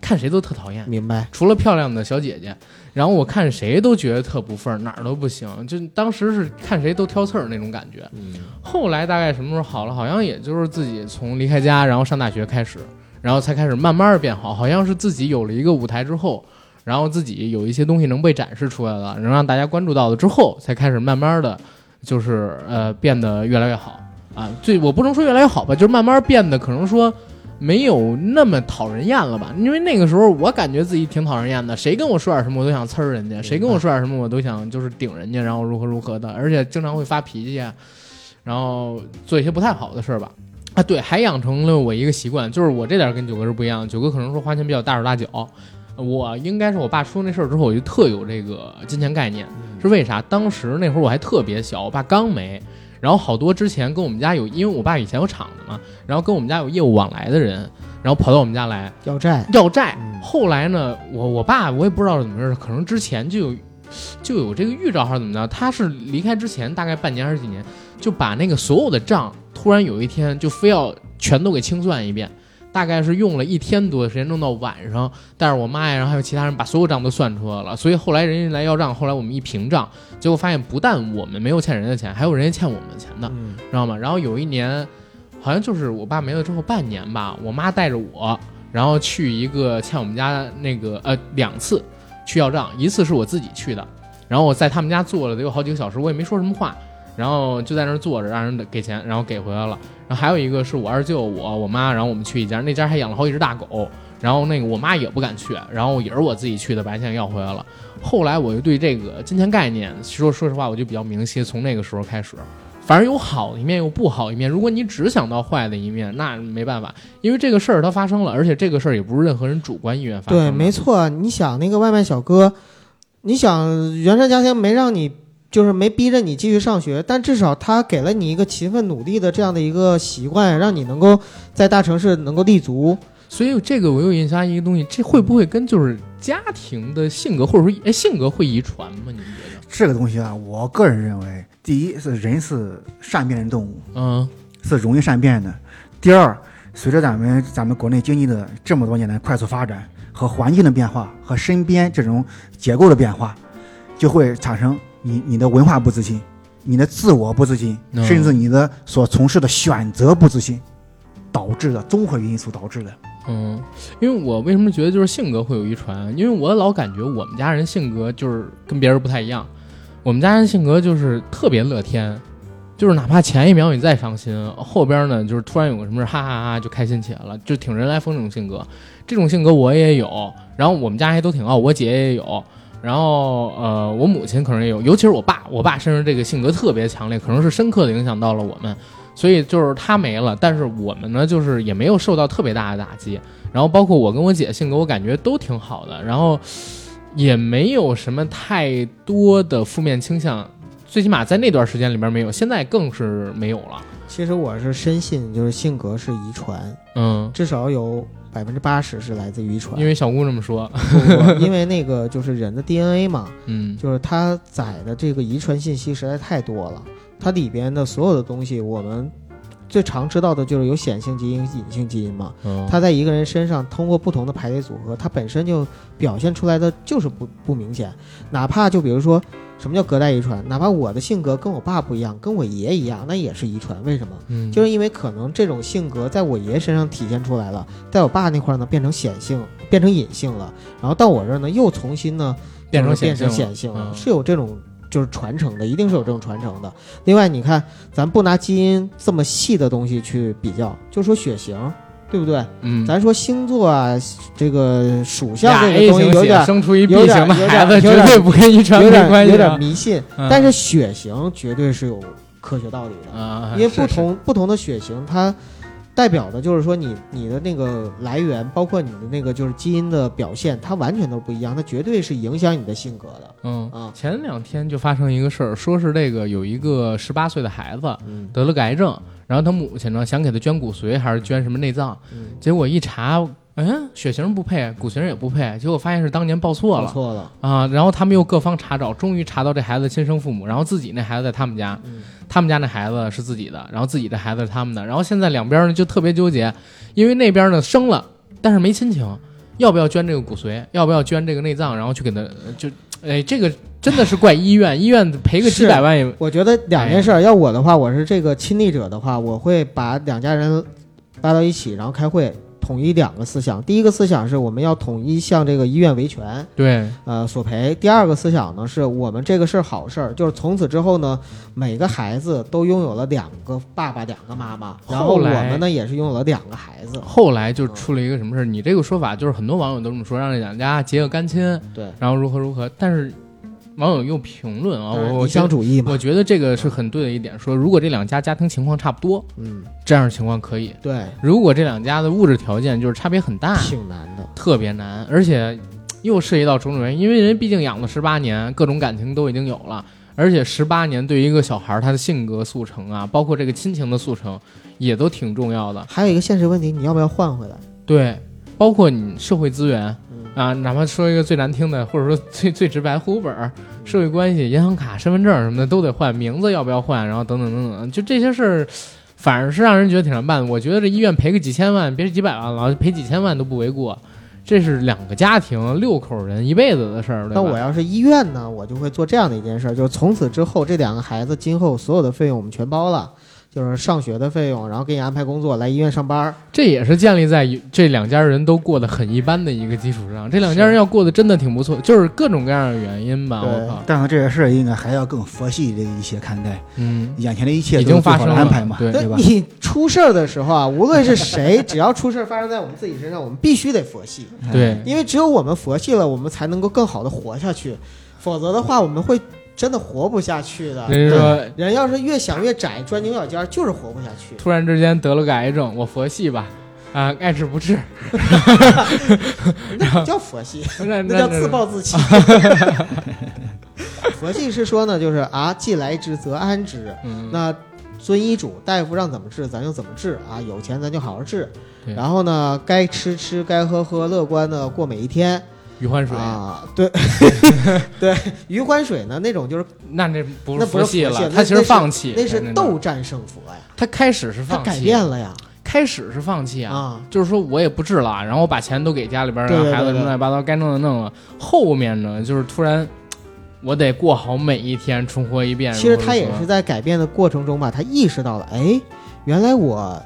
A: 看谁都特讨厌，
D: 明白。
A: 除了漂亮的小姐姐，然后我看谁都觉得特不忿儿，哪儿都不行，就当时是看谁都挑刺儿那种感觉。
D: 嗯
A: 后来大概什么时候好了？好像也就是自己从离开家，然后上大学开始，然后才开始慢慢儿变好。好像是自己有了一个舞台之后，然后自己有一些东西能被展示出来了，能让大家关注到了之后，才开始慢慢的，就是呃变得越来越好啊。最我不能说越来越好吧，就是慢慢变得可能说。没有那么讨人厌了吧？因为那个时候我感觉自己挺讨人厌的，谁跟我说点什么我都想呲儿人家，谁跟我说点什么我都想就是顶人家，然后如何如何的，而且经常会发脾气啊，然后做一些不太好的事儿吧。啊，对，还养成了我一个习惯，就是我这点儿跟九哥是不一样的。九哥可能说花钱比较大手大脚，我应该是我爸出那事儿之后，我就特有这个金钱概念，是为啥？当时那会儿我还特别小，我爸刚没，然后好多之前跟我们家有，因为我爸以前有厂子嘛，然后跟我们家有业务往来的人，然后跑到我们家来
D: 要债，
A: 要债。
D: 嗯
A: 后来呢，我我爸我也不知道是怎么回事，可能之前就有就有这个预兆还是怎么着，他是离开之前大概半年还是几年，就把那个所有的账突然有一天就非要全都给清算一遍，大概是用了一天多的时间，弄到晚上，带着我妈呀，然后还有其他人把所有账都算出来了。所以后来人家来要账，后来我们一平账，结果发现不但我们没有欠人家钱，还有人家欠我们的钱的，
D: 嗯
A: 知道吗？然后有一年，好像就是我爸没了之后半年吧，我妈带着我，然后去一个欠我们家那个呃两次去要账，一次是我自己去的，然后我在他们家坐了得有好几个小时，我也没说什么话，然后就在那儿坐着，让人给钱，然后给回来了。然后还有一个是我二舅、我、我妈，然后我们去一家，那家还养了好几只大狗，然后那个我妈也不敢去，然后也是我自己去的，把钱要回来了。后来我就对这个金钱概念，说说实话，我就比较明晰，从那个时候开始。反正有好一面，有不好一面。如果你只想到坏的一面，那没办法，因为这个事儿它发生了，而且这个事儿也不是任何人主观意愿发生。
D: 对，没错。你想那个外卖小哥，你想原生家庭没让你，就是没逼着你继续上学，但至少他给了你一个勤奋努力的这样的一个习惯，让你能够在大城市能够立足。
A: 所以这个我又引发一个东西，这会不会跟就是家庭的性格，或者说哎性格会遗传吗？你们觉得？
E: 这个东西啊，我个人认为，第一是人是善变的动物，
A: 嗯
E: 是容易善变的；第二，随着咱们咱们国内经济的这么多年的快速发展和环境的变化和身边这种结构的变化，就会产生你你的文化不自信，你的自我不自信，
A: 嗯
E: 甚至你的所从事的选择不自信，导致的综合因素导致的。
A: 嗯，因为我为什么觉得就是性格会有遗传？因为我老感觉我们家人性格就是跟别人不太一样，我们家人性格就是特别乐天，就是哪怕前一秒你再伤心，后边呢就是突然有个什么事，哈哈哈就开心起来了，就挺人来疯这种性格。这种性格我也有，然后我们家还都挺傲，我姐也有。然后，呃，我母亲可能也有，尤其是我爸，我爸身上这个性格特别强烈，可能是深刻的影响到了我们，所以就是他没了，但是我们呢，就是也没有受到特别大的打击。然后包括我跟我姐性格，我感觉都挺好的，然后也没有什么太多的负面倾向，最起码在那段时间里边没有，现在更是没有了。
D: 其实我是深信，就是性格是遗传，
A: 嗯，
D: 至少有百分之八十是来自于遗传。
A: 因为小姑这么说，
D: 因为那个就是人的 DNA 嘛，
A: 嗯
D: 就是它载的这个遗传信息实在太多了，它里边的所有的东西，我们最常知道的就是有显性基因、隐性基因嘛。
A: 嗯，
D: 它在一个人身上通过不同的排列组合，它本身就表现出来的就是不不明显。哪怕就比如说，什么叫隔代遗传？哪怕我的性格跟我爸不一样，跟我爷一样，那也是遗传。为什么？
A: 嗯
D: 就是因为可能这种性格在我爷身上体现出来了，在我爸那块儿呢变成显性，变成隐性了，然后到我这儿呢又重新呢
A: 变成
D: 变成
A: 显性了
D: 显性了，
A: 嗯
D: 是有这种就是传承的，一定是有这种传承的。另外，你看咱不拿基因这么细的东西去比较，就说血型，对不对？
A: 嗯，
D: 咱说星座啊，这个属相这个东西有点
A: 生出一 B
D: 有点
A: 型的
D: 有点
A: 孩子，
D: 有点
A: 绝对不跟遗传
D: 有
A: 没
D: 点有点。迷信，
A: 嗯
D: 但是血型绝对是有科学道理的。
A: 啊，
D: 因为不同不同的血型，它代表的就是说你你的那个来源，包括你的那个就是基因的表现，它完全都不一样，它绝对是影响你的性格的。
A: 嗯，
D: 啊。
A: 前两天就发生一个事儿，说是这个有一个十八岁的孩子
D: 嗯。
A: 得了个癌症，然后他母亲呢想给他捐骨髓还是捐什么内脏，
D: 嗯，
A: 结果一查，嗯，血型不配，骨型也不配，结果发现是当年报错了
D: 错了，
A: 啊。然后他们又各方查找，终于查到这孩子的亲生父母，然后自己那孩子在他们家，
D: 嗯
A: 他们家那孩子是自己的，然后自己的孩子是他们的，然后现在两边呢就特别纠结，因为那边呢生了，但是没亲情，要不要捐这个骨髓，要不要捐这个内脏，然后去给他就，哎，这个真的是怪医院，医院赔个几百万也，
D: 我觉得两件事儿，要我的话，我是这个亲历者的话，我会把两家人拉到一起，然后开会。统一两个思想，第一个思想是我们要统一向这个医院维权，
A: 对，
D: 呃索赔。第二个思想呢，是我们这个是好事儿，就是从此之后呢，每个孩子都拥有了两个爸爸、两个妈妈，然后我们呢也是拥有了两个孩子。
A: 后来就出了一个什么事儿，你这个说法就是很多网友都这么说，让这两家结个干亲，
D: 对，
A: 然后如何如何，但是网友又评论啊，我我
D: 理想主义嘛
A: 我，觉得这个是很对的一点，说如果这两家家庭情况差不多，
D: 嗯，
A: 这样的情况可以；
D: 对，
A: 如果这两家的物质条件就是差别很大，
D: 挺难的。
A: 特别难，而且又涉及到种种原因，因为人毕竟养了十八年，各种感情都已经有了，而且十八年对于一个小孩儿他的性格速成啊，包括这个亲情的速成，也都挺重要的。
D: 还有一个现实问题，你要不要换回来？
A: 对，包括你社会资源
D: 嗯
A: 啊，哪怕说一个最难听的，或者说最最直白，户口本、社会关系、银行卡、身份证什么的都得换，名字要不要换，然后等等等等，就这些事儿。反而是让人觉得挺难办。我觉得这医院赔个几千万，别是几百万了，赔几千万都不为过。这是两个家庭六口人一辈子的事儿，
D: 那我要是医院呢，我就会做这样的一件事儿，就是从此之后这两个孩子今后所有的费用我们全包了，就是上学的费用，然后给你安排工作，来医院上班儿。
A: 这也是建立在这两家人都过得很一般的一个基础上。这两家人要过得真的挺不错，就是各种各样的原因吧。我靠，
E: 但是这些事儿应该还要更佛系的一些看待，
A: 嗯，
E: 眼前的一切
A: 已经发生了
E: 安排嘛，
A: 对
E: 对吧？
D: 你出事儿的时候啊，无论是谁，只要出事儿发生在我们自己身上，我们必须得佛系，
A: 对，
D: 因为只有我们佛系了，我们才能够更好的活下去，否则的话，我们会真的活不下去的。
A: 人家说
D: 人要是越想越窄，钻牛角尖儿，就是活不下去。
A: 突然之间得了个癌症，我佛系吧，啊，爱治不治，
D: 那不叫佛系，
A: 那
D: 那叫自暴自弃。佛系是说呢，就是啊，既来之则安之。
A: 嗯，
D: 那遵医嘱，大夫让怎么治咱就怎么治啊，有钱咱就好好治。然后呢，该吃吃，该喝喝，乐观的过每一天
A: 余欢水，
D: 啊。对 对，余欢水呢，那种就是
A: 那
D: 那不是
A: 系了，
D: 佛系那
A: 他其实放弃，
D: 那是斗战胜佛呀，
A: 他开始是
D: 他改
A: 放弃，
D: 变了呀
A: 开始是放弃啊，
D: 啊。
A: 就是说我也不治了，然后我把钱都给家里边儿，
D: 对对
A: 让孩子
D: 对对
A: 乱七八糟该弄的弄了。后面呢，就是突然我得过好每一天，重活一遍。
D: 其实他也是在改变的过程中吧，他意识到了，哎，原来我，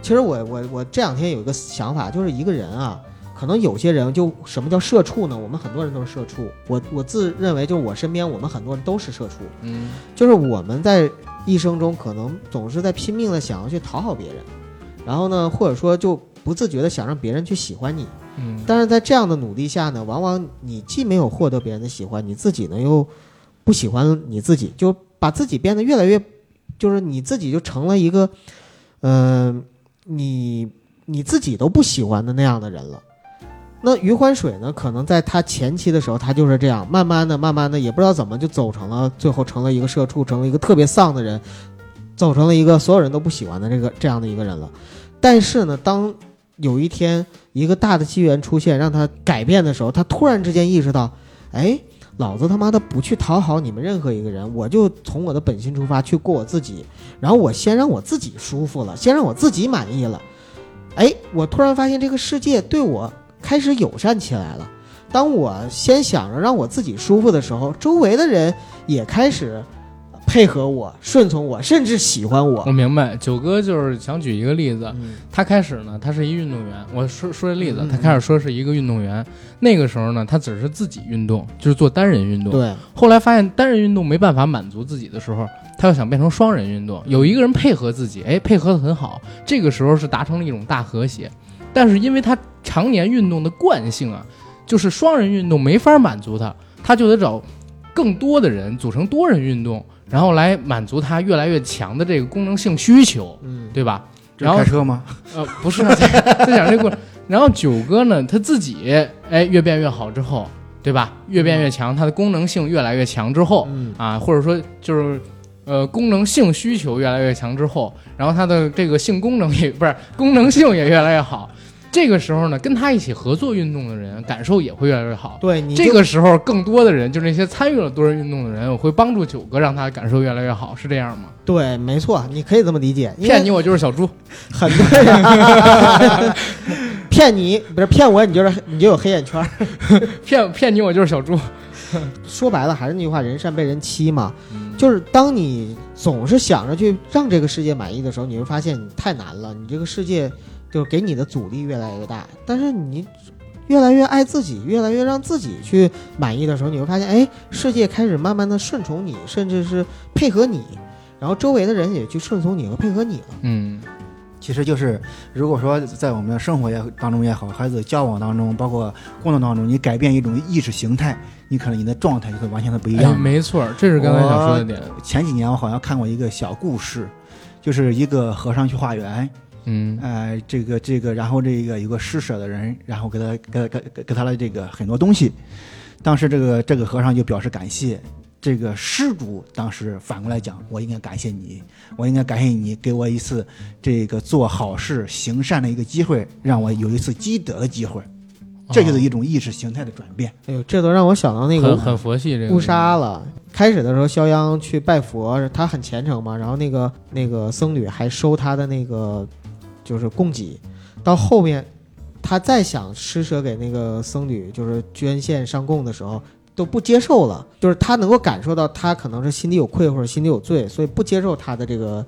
D: 其实我我我这两天有一个想法，就是一个人啊，可能有些人就什么叫社畜呢？我们很多人都是社畜，我我自认为就是我身边我们很多人都是社畜，
A: 嗯。
D: 就是我们在一生中可能总是在拼命的想要去讨好别人，然后呢，或者说就不自觉的想让别人去喜欢你，
A: 嗯，
D: 但是在这样的努力下呢，往往你既没有获得别人的喜欢，你自己呢又不喜欢你自己，就把自己变得越来越，就是你自己就成了一个，嗯、你你自己都不喜欢的那样的人了。那余欢水呢？可能在他前期的时候，他就是这样，慢慢的、慢慢的，也不知道怎么就走成了，最后成了一个社畜，成了一个特别丧的人，走成了一个所有人都不喜欢的这个这样的一个人了。但是呢，当有一天一个大的机缘出现，让他改变的时候，他突然之间意识到，哎，老子他妈的不去讨好你们任何一个人，我就从我的本心出发去过我自己，然后我先让我自己舒服了，先让我自己满意了，哎，我突然发现这个世界对我开始友善起来了。当我先想着让我自己舒服的时候，周围的人也开始配合我、顺从我，甚至喜欢我
A: 我。明白。九哥就是想举一个例子，
D: 嗯
A: 他开始呢，他是一运动员。我说说这例子
D: 嗯，
A: 他开始说是一个运动员。那个时候呢，他只是自己运动，就是做单人运动。
D: 对，
A: 后来发现单人运动没办法满足自己的时候，他又想变成双人运动，有一个人配合自己，哎，配合的很好，这个时候是达成了一种大和谐。但是因为他常年运动的惯性啊，就是双人运动没法满足他，他就得找更多的人组成多人运动，然后来满足他越来越强的这个功能性需求，
D: 嗯，
A: 对吧？然后
E: 开车吗？
A: 呃，不是啊，在在讲这个过程。然后九哥呢，他自己哎越变越好之后，对吧？越变越强，它的功能性越来越强之后，
D: 嗯
A: 啊，或者说就是呃功能性需求越来越强之后，然后它的这个性功能也不是功能性也越来越好。这个时候呢，跟他一起合作运动的人感受也会越来越好。
D: 对你
A: 这个时候，更多的人，就那些参与了多人运动的人，我会帮助九哥让他感受越来越好，是这样吗？
D: 对，没错，你可以这么理解。
A: 骗你，我就是小猪。
D: 很多人 骗你，不是骗我，你就是你就有黑眼圈儿。
A: 骗骗你，我就是小猪。
D: 说白了还是那句话，人善被人欺嘛。就是当你总是想着去让这个世界满意的时候，你会发现你太难了，你这个世界就是给你的阻力越来越大。但是你越来越爱自己，越来越让自己去满意的时候，你会发现，哎，世界开始慢慢的顺从你，甚至是配合你，然后周围的人也去顺从你和配合你了。
A: 嗯，
E: 其实就是，如果说在我们的生活也当中也好，孩子交往当中，包括工作当中，你改变一种意识形态，你可能你的状态就会完全的不一
A: 哎，
E: 样。
A: 没错儿，这是刚才想说的点。
E: 前几年我好像看过一个小故事，就是一个和尚去化缘，
A: 嗯
E: 呃，这个这个，然后这个有个施舍的人，然后给他给给给给他了这个很多东西，当时这个这个和尚就表示感谢。这个施主当时反过来讲，我应该感谢你，我应该感谢你给我一次这个做好事行善的一个机会，让我有一次积德的机会。这就是一种意识形态的转变。
D: 哎呦，这都让我想到那个
A: 很很佛系这个
D: 乌纱了。开始的时候，肖央去拜佛，他很虔诚嘛，然后那个那个僧侣还收他的那个就是供给。到后面，他再想施舍给那个僧侣，就是捐献上供的时候，都不接受了。就是他能够感受到他可能是心里有愧或者心里有罪，所以不接受他的这个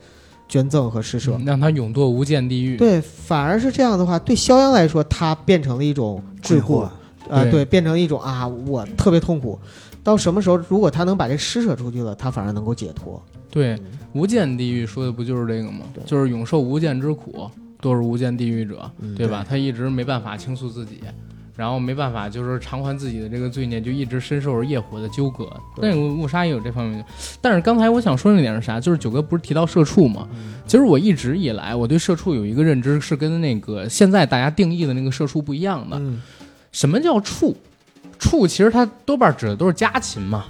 D: 捐赠和施舍。
A: 让他永堕无间地狱。
D: 对，反而是这样的话，对肖央来说，他变成了一种桎梏。啊、
A: 对
D: 对，变成一种啊，我特别痛苦。到什么时候，如果他能把这施舍出去了，他反而能够解脱。
A: 对，无间地狱说的不就是这个吗？就是永受无间之苦，都是无间地狱者，
D: 嗯
A: 对吧？他一直没办法倾诉自己，然后没办法就是偿还自己的这个罪孽，就一直深受着业火的纠葛。
D: 对
A: 那个误杀也有这方面的，但是刚才我想说那点是啥？就是九哥不是提到社畜吗？
D: 嗯
A: 其实我一直以来我对社畜有一个认知是跟那个现在大家定义的那个社畜不一样的。
D: 嗯
A: 什么叫畜？畜其实它多半指的都是家禽嘛。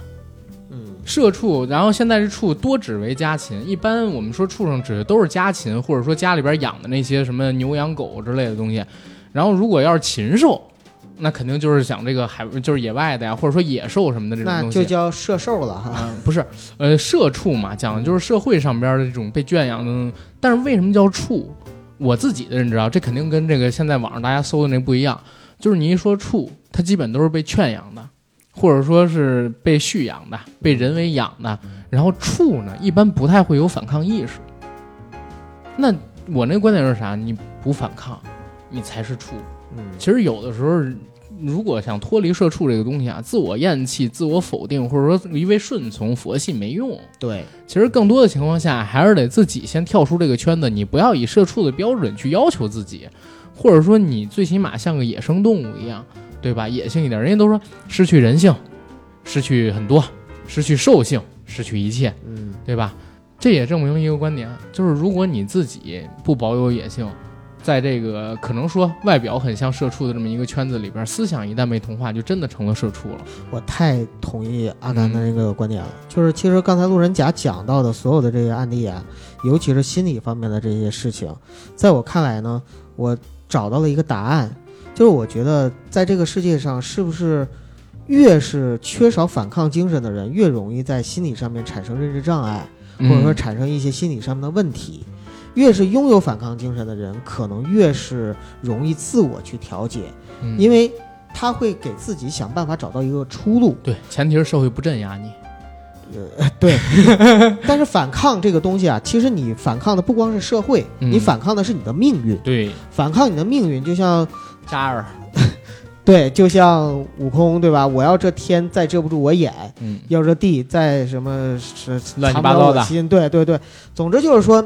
A: 社畜，然后现在是畜多指为家禽。一般我们说畜生指的都是家禽，或者说家里边养的那些什么牛羊狗之类的东西。然后如果要是禽兽，那肯定就是讲这个海，就是野外的呀，或者说野兽什么的这种东西。
D: 那就叫射兽了哈。
A: 不是，呃，社畜嘛，讲的就是社会上边的这种被圈养的。但是为什么叫畜？我自己的认知啊，这肯定跟这个现在网上大家搜的那不一样。就是你一说畜，它基本都是被圈养的，或者说是被蓄养的，被人为养的。然后畜呢，一般不太会有反抗意识。那我那观点是啥？你不反抗，你才是畜。
D: 嗯
A: 其实有的时候，如果想脱离社畜这个东西啊，自我厌弃、自我否定，或者说一味顺从佛系没用。
D: 对，
A: 其实更多的情况下，还是得自己先跳出这个圈子。你不要以社畜的标准去要求自己，或者说你最起码像个野生动物一样，对吧？野性一点。人家都说失去人性，失去很多，失去兽性，失去一切，
D: 嗯
A: 对吧？这也证明一个观点，就是如果你自己不保有野性，在这个可能说外表很像社畜的这么一个圈子里边，思想一旦被同化，就真的成了社畜了。
D: 我太同意阿南的
A: 嗯
D: 那个观点了。就是其实刚才路人甲讲到的所有的这些案例啊，尤其是心理方面的这些事情，在我看来呢，我找到了一个答案，就是我觉得在这个世界上，是不是越是缺少反抗精神的人，越容易在心理上面产生认知障碍，或者说
A: 嗯
D: 产生一些心理上面的问题。越是拥有反抗精神的人，可能越是容易自我去调节，
A: 嗯
D: 因为他会给自己想办法找到一个出路。
A: 对，前提是社会不镇压你。
D: 呃对，但是反抗这个东西啊，其实你反抗的不光是社会，
A: 嗯
D: 你反抗的是你的命运。
A: 对，
D: 反抗你的命运，就像
A: 扎尔，
D: 对，就像悟空，对吧？我要这天再遮不住我眼，
A: 嗯，
D: 要这地再什么是
A: 乱七八糟的
D: 心，对对对。总之就是说，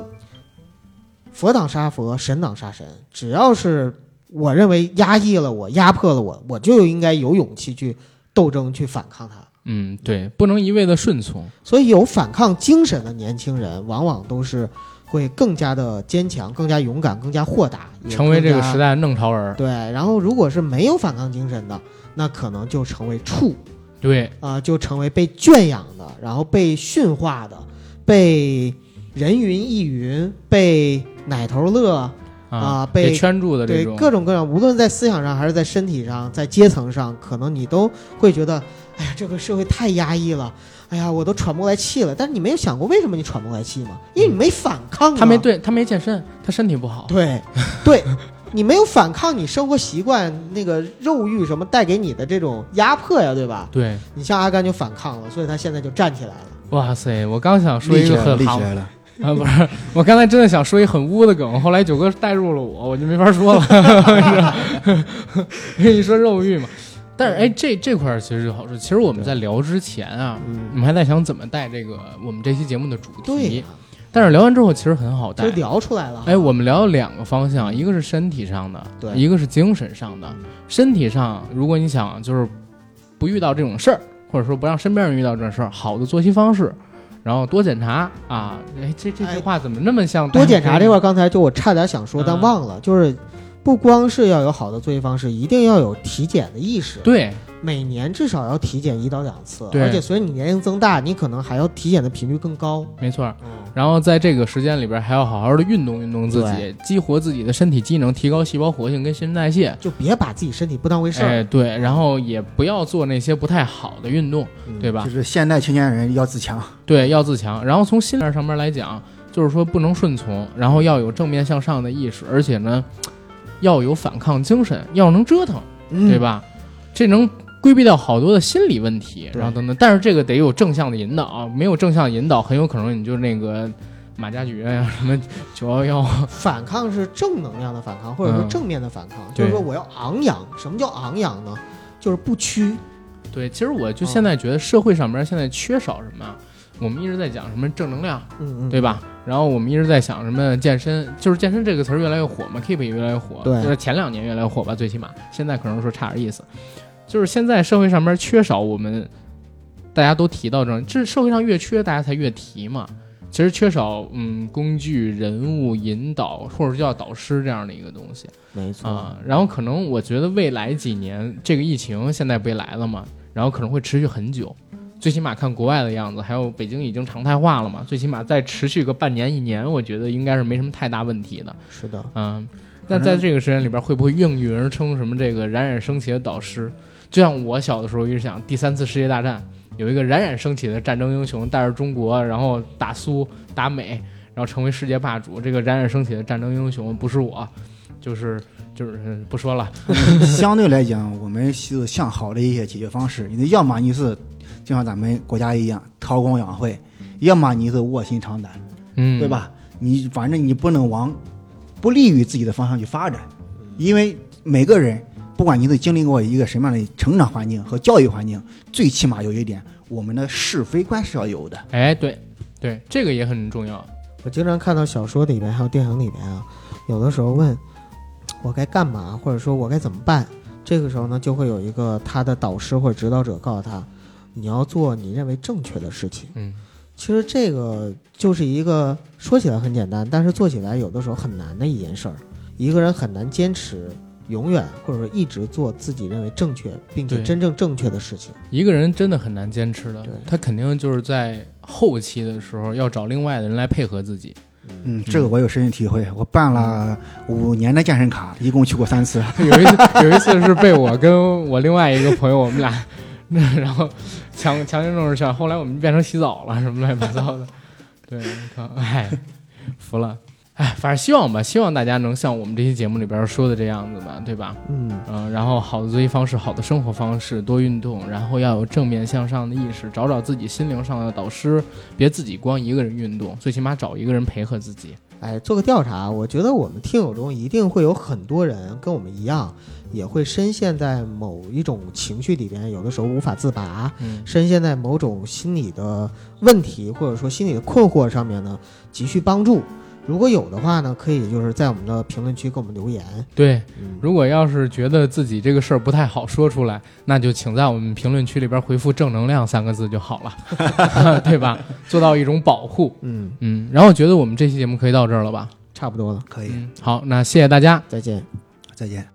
D: 佛挡杀佛，神挡杀神，只要是我认为压抑了我、压迫了我，我就应该有勇气去斗争、去反抗它。
A: 嗯，对，不能一味的顺从。
D: 所以有反抗精神的年轻人，往往都是会更加的坚强、更加勇敢、更加豁达，也
A: 成为这个时代的弄潮儿。
D: 对。然后，如果是没有反抗精神的，那可能就成为畜
A: 对，
D: 啊、就成为被圈养的，然后被驯化的，被人云亦云，被奶头乐啊被
A: 被圈住的这
D: 对
A: 种，
D: 各种各样，无论在思想上还是在身体上，在阶层上，可能你都会觉得，哎呀，这个社会太压抑了，哎呀，我都喘不过来气了。但是你没有想过为什么你喘不过来气吗？因为你没反抗、啊，
A: 他没对他没健身，他身体不好。
D: 对 对，你没有反抗，你生活习惯那个肉欲什么带给你的这种压迫呀，对吧？
A: 对，
D: 你像阿甘就反抗了，所以他现在就站起来了。
A: 哇塞！我刚想说一个很行
E: 立起来了。
A: 啊，不是，我刚才真的想说一很污的梗，后来九哥带入了我，我就没法说了。跟你说肉欲嘛，但是哎，这这块儿其实就好说。其实我们在聊之前啊，我
D: 嗯，
A: 们还在想怎么带这个我们这期节目的主题
D: 对，，
A: 但是聊完之后其实很好带
D: 就。聊出来了。
A: 哎，我们聊了两个方向，一个是身体上的，
D: 对
A: 一个是精神上的。身体上，如果你想就是不遇到这种事儿，或者说不让身边人遇到这种事儿，好的作息方式，然后多检查啊。哎，这这句
D: 哎
A: 话怎么那么像
D: 多检查这块，刚才就我差点想说，
A: 嗯
D: 但忘了，就是不光是要有好的作息方式，一定要有体检的意识。
A: 对，
D: 每年至少要体检一到两次，而且随着你年龄增大，你可能还要体检的频率更高。
A: 没错然后在这个时间里边，还要好好的运动运动自己，激活自己的身体机能，提高细胞活性跟新陈代谢。
D: 就别把自己身体不当回事儿，
A: 哎，对，然后也不要做那些不太好的运动，
D: 嗯
A: 对吧
E: 就？是现代青年人要自强。
A: 对，要自强。然后从心态上面来讲，就是说不能顺从，然后要有正面向上的意识，而且呢，要有反抗精神，要能折腾，
D: 嗯
A: 对？吧？这能规避掉好多的心理问题，然后等等。但是这个得有正向的引导啊，没有正向引导，很有可能你就那个马加爵呀、什么九幺幺，
D: 反抗是正能量的反抗，或者说
A: 嗯
D: 正面的反抗，
A: 对
D: 就是说我要昂扬。什么叫昂扬呢？就是不屈。
A: 对，其实我就现在觉得社会上面现在缺少什么啊？我们一直在讲什么正能量，
D: 嗯嗯，
A: 对吧？然后我们一直在想什么健身，就是健身这个词儿越来越火嘛，keep 也越来越火，
D: 对
A: 就是前两年越来越火吧，最起码现在可能说差点意思，就是现在社会上面缺少我们，大家都提到这种，这社会上越缺，大家才越提嘛。其实缺少嗯工具、人物引导，或者叫导师这样的一个东西
D: 没错。
A: 啊。然后可能我觉得未来几年这个疫情现在不也来了嘛，然后可能会持续很久。最起码看国外的样子，还有北京已经常态化了嘛，最起码再持续个半年一年，我觉得应该是没什么太大问题的。
D: 是的，
A: 嗯，那在这个时间里边，会不会应运而生什么这个冉冉升起的导师？就像我小的时候一直想，第三次世界大战有一个冉冉升起的战争英雄，带着中国，然后打苏打美，然后成为世界霸主。这个冉冉升起的战争英雄不是我，就是就是呃不说了。
E: 相对来讲，我们是向好的一些解决方式。你要么你是就像咱们国家一样韬光养晦，要么你是卧薪尝胆，
A: 嗯，
E: 对？吧？你反正你不能往不利于自己的方向去发展，因为每个人不管你是经历过一个什么样的成长环境和教育环境，最起码有一点，我们的是非观是要有的。
A: 哎，对对，这个也很重要。
D: 我经常看到小说里面还有电影里面啊，有的时候问我该干嘛，或者说我该怎么办，这个时候呢，就会有一个他的导师或者指导者告诉他，你要做你认为正确的事情。
A: 嗯，
D: 其实这个就是一个说起来很简单，但是做起来有的时候很难的一件事儿。一个人很难坚持永远或者说一直做自己认为正确并且真正正确的事情。
A: 一个人真的很难坚持的
D: 对，
A: 他肯定就是在后期的时候要找另外的人来配合自己。
E: 嗯，这个我有深有体会。我办了五年的健身卡，一共去过三次。
A: 有一次，有一次是被我跟我另外一个朋友，我们俩，然后强强行弄着去，后来我们变成洗澡了，什么乱七八糟的。对，靠，哎，服了。哎，反正希望吧，希望大家能像我们这期节目里边说的这样子吧，对吧？
D: 嗯，
A: 嗯，然后好的作息方式，好的生活方式，多运动，然后要有正面向上的意识，找找自己心灵上的导师，别自己光一个人运动，最起码找一个人配合自己。
D: 哎，做个调查，我觉得我们听友中一定会有很多人跟我们一样，也会深陷在某一种情绪里边，有的时候无法自拔，
A: 嗯，
D: 深陷在某种心理的问题或者说心理的困惑上面呢，急需帮助。如果有的话呢，可以就是在我们的评论区给我们留言。
A: 对，
D: 嗯，
A: 如果要是觉得自己这个事儿不太好说出来，那就请在我们评论区里边回复“正能量”三个字就好了，对吧？做到一种保护。
D: 嗯，
A: 嗯，然后觉得我们这期节目可以到这儿了吧？
D: 差不多了，
E: 可以，
A: 嗯，好，那谢谢大家。
D: 再见。
E: 再见。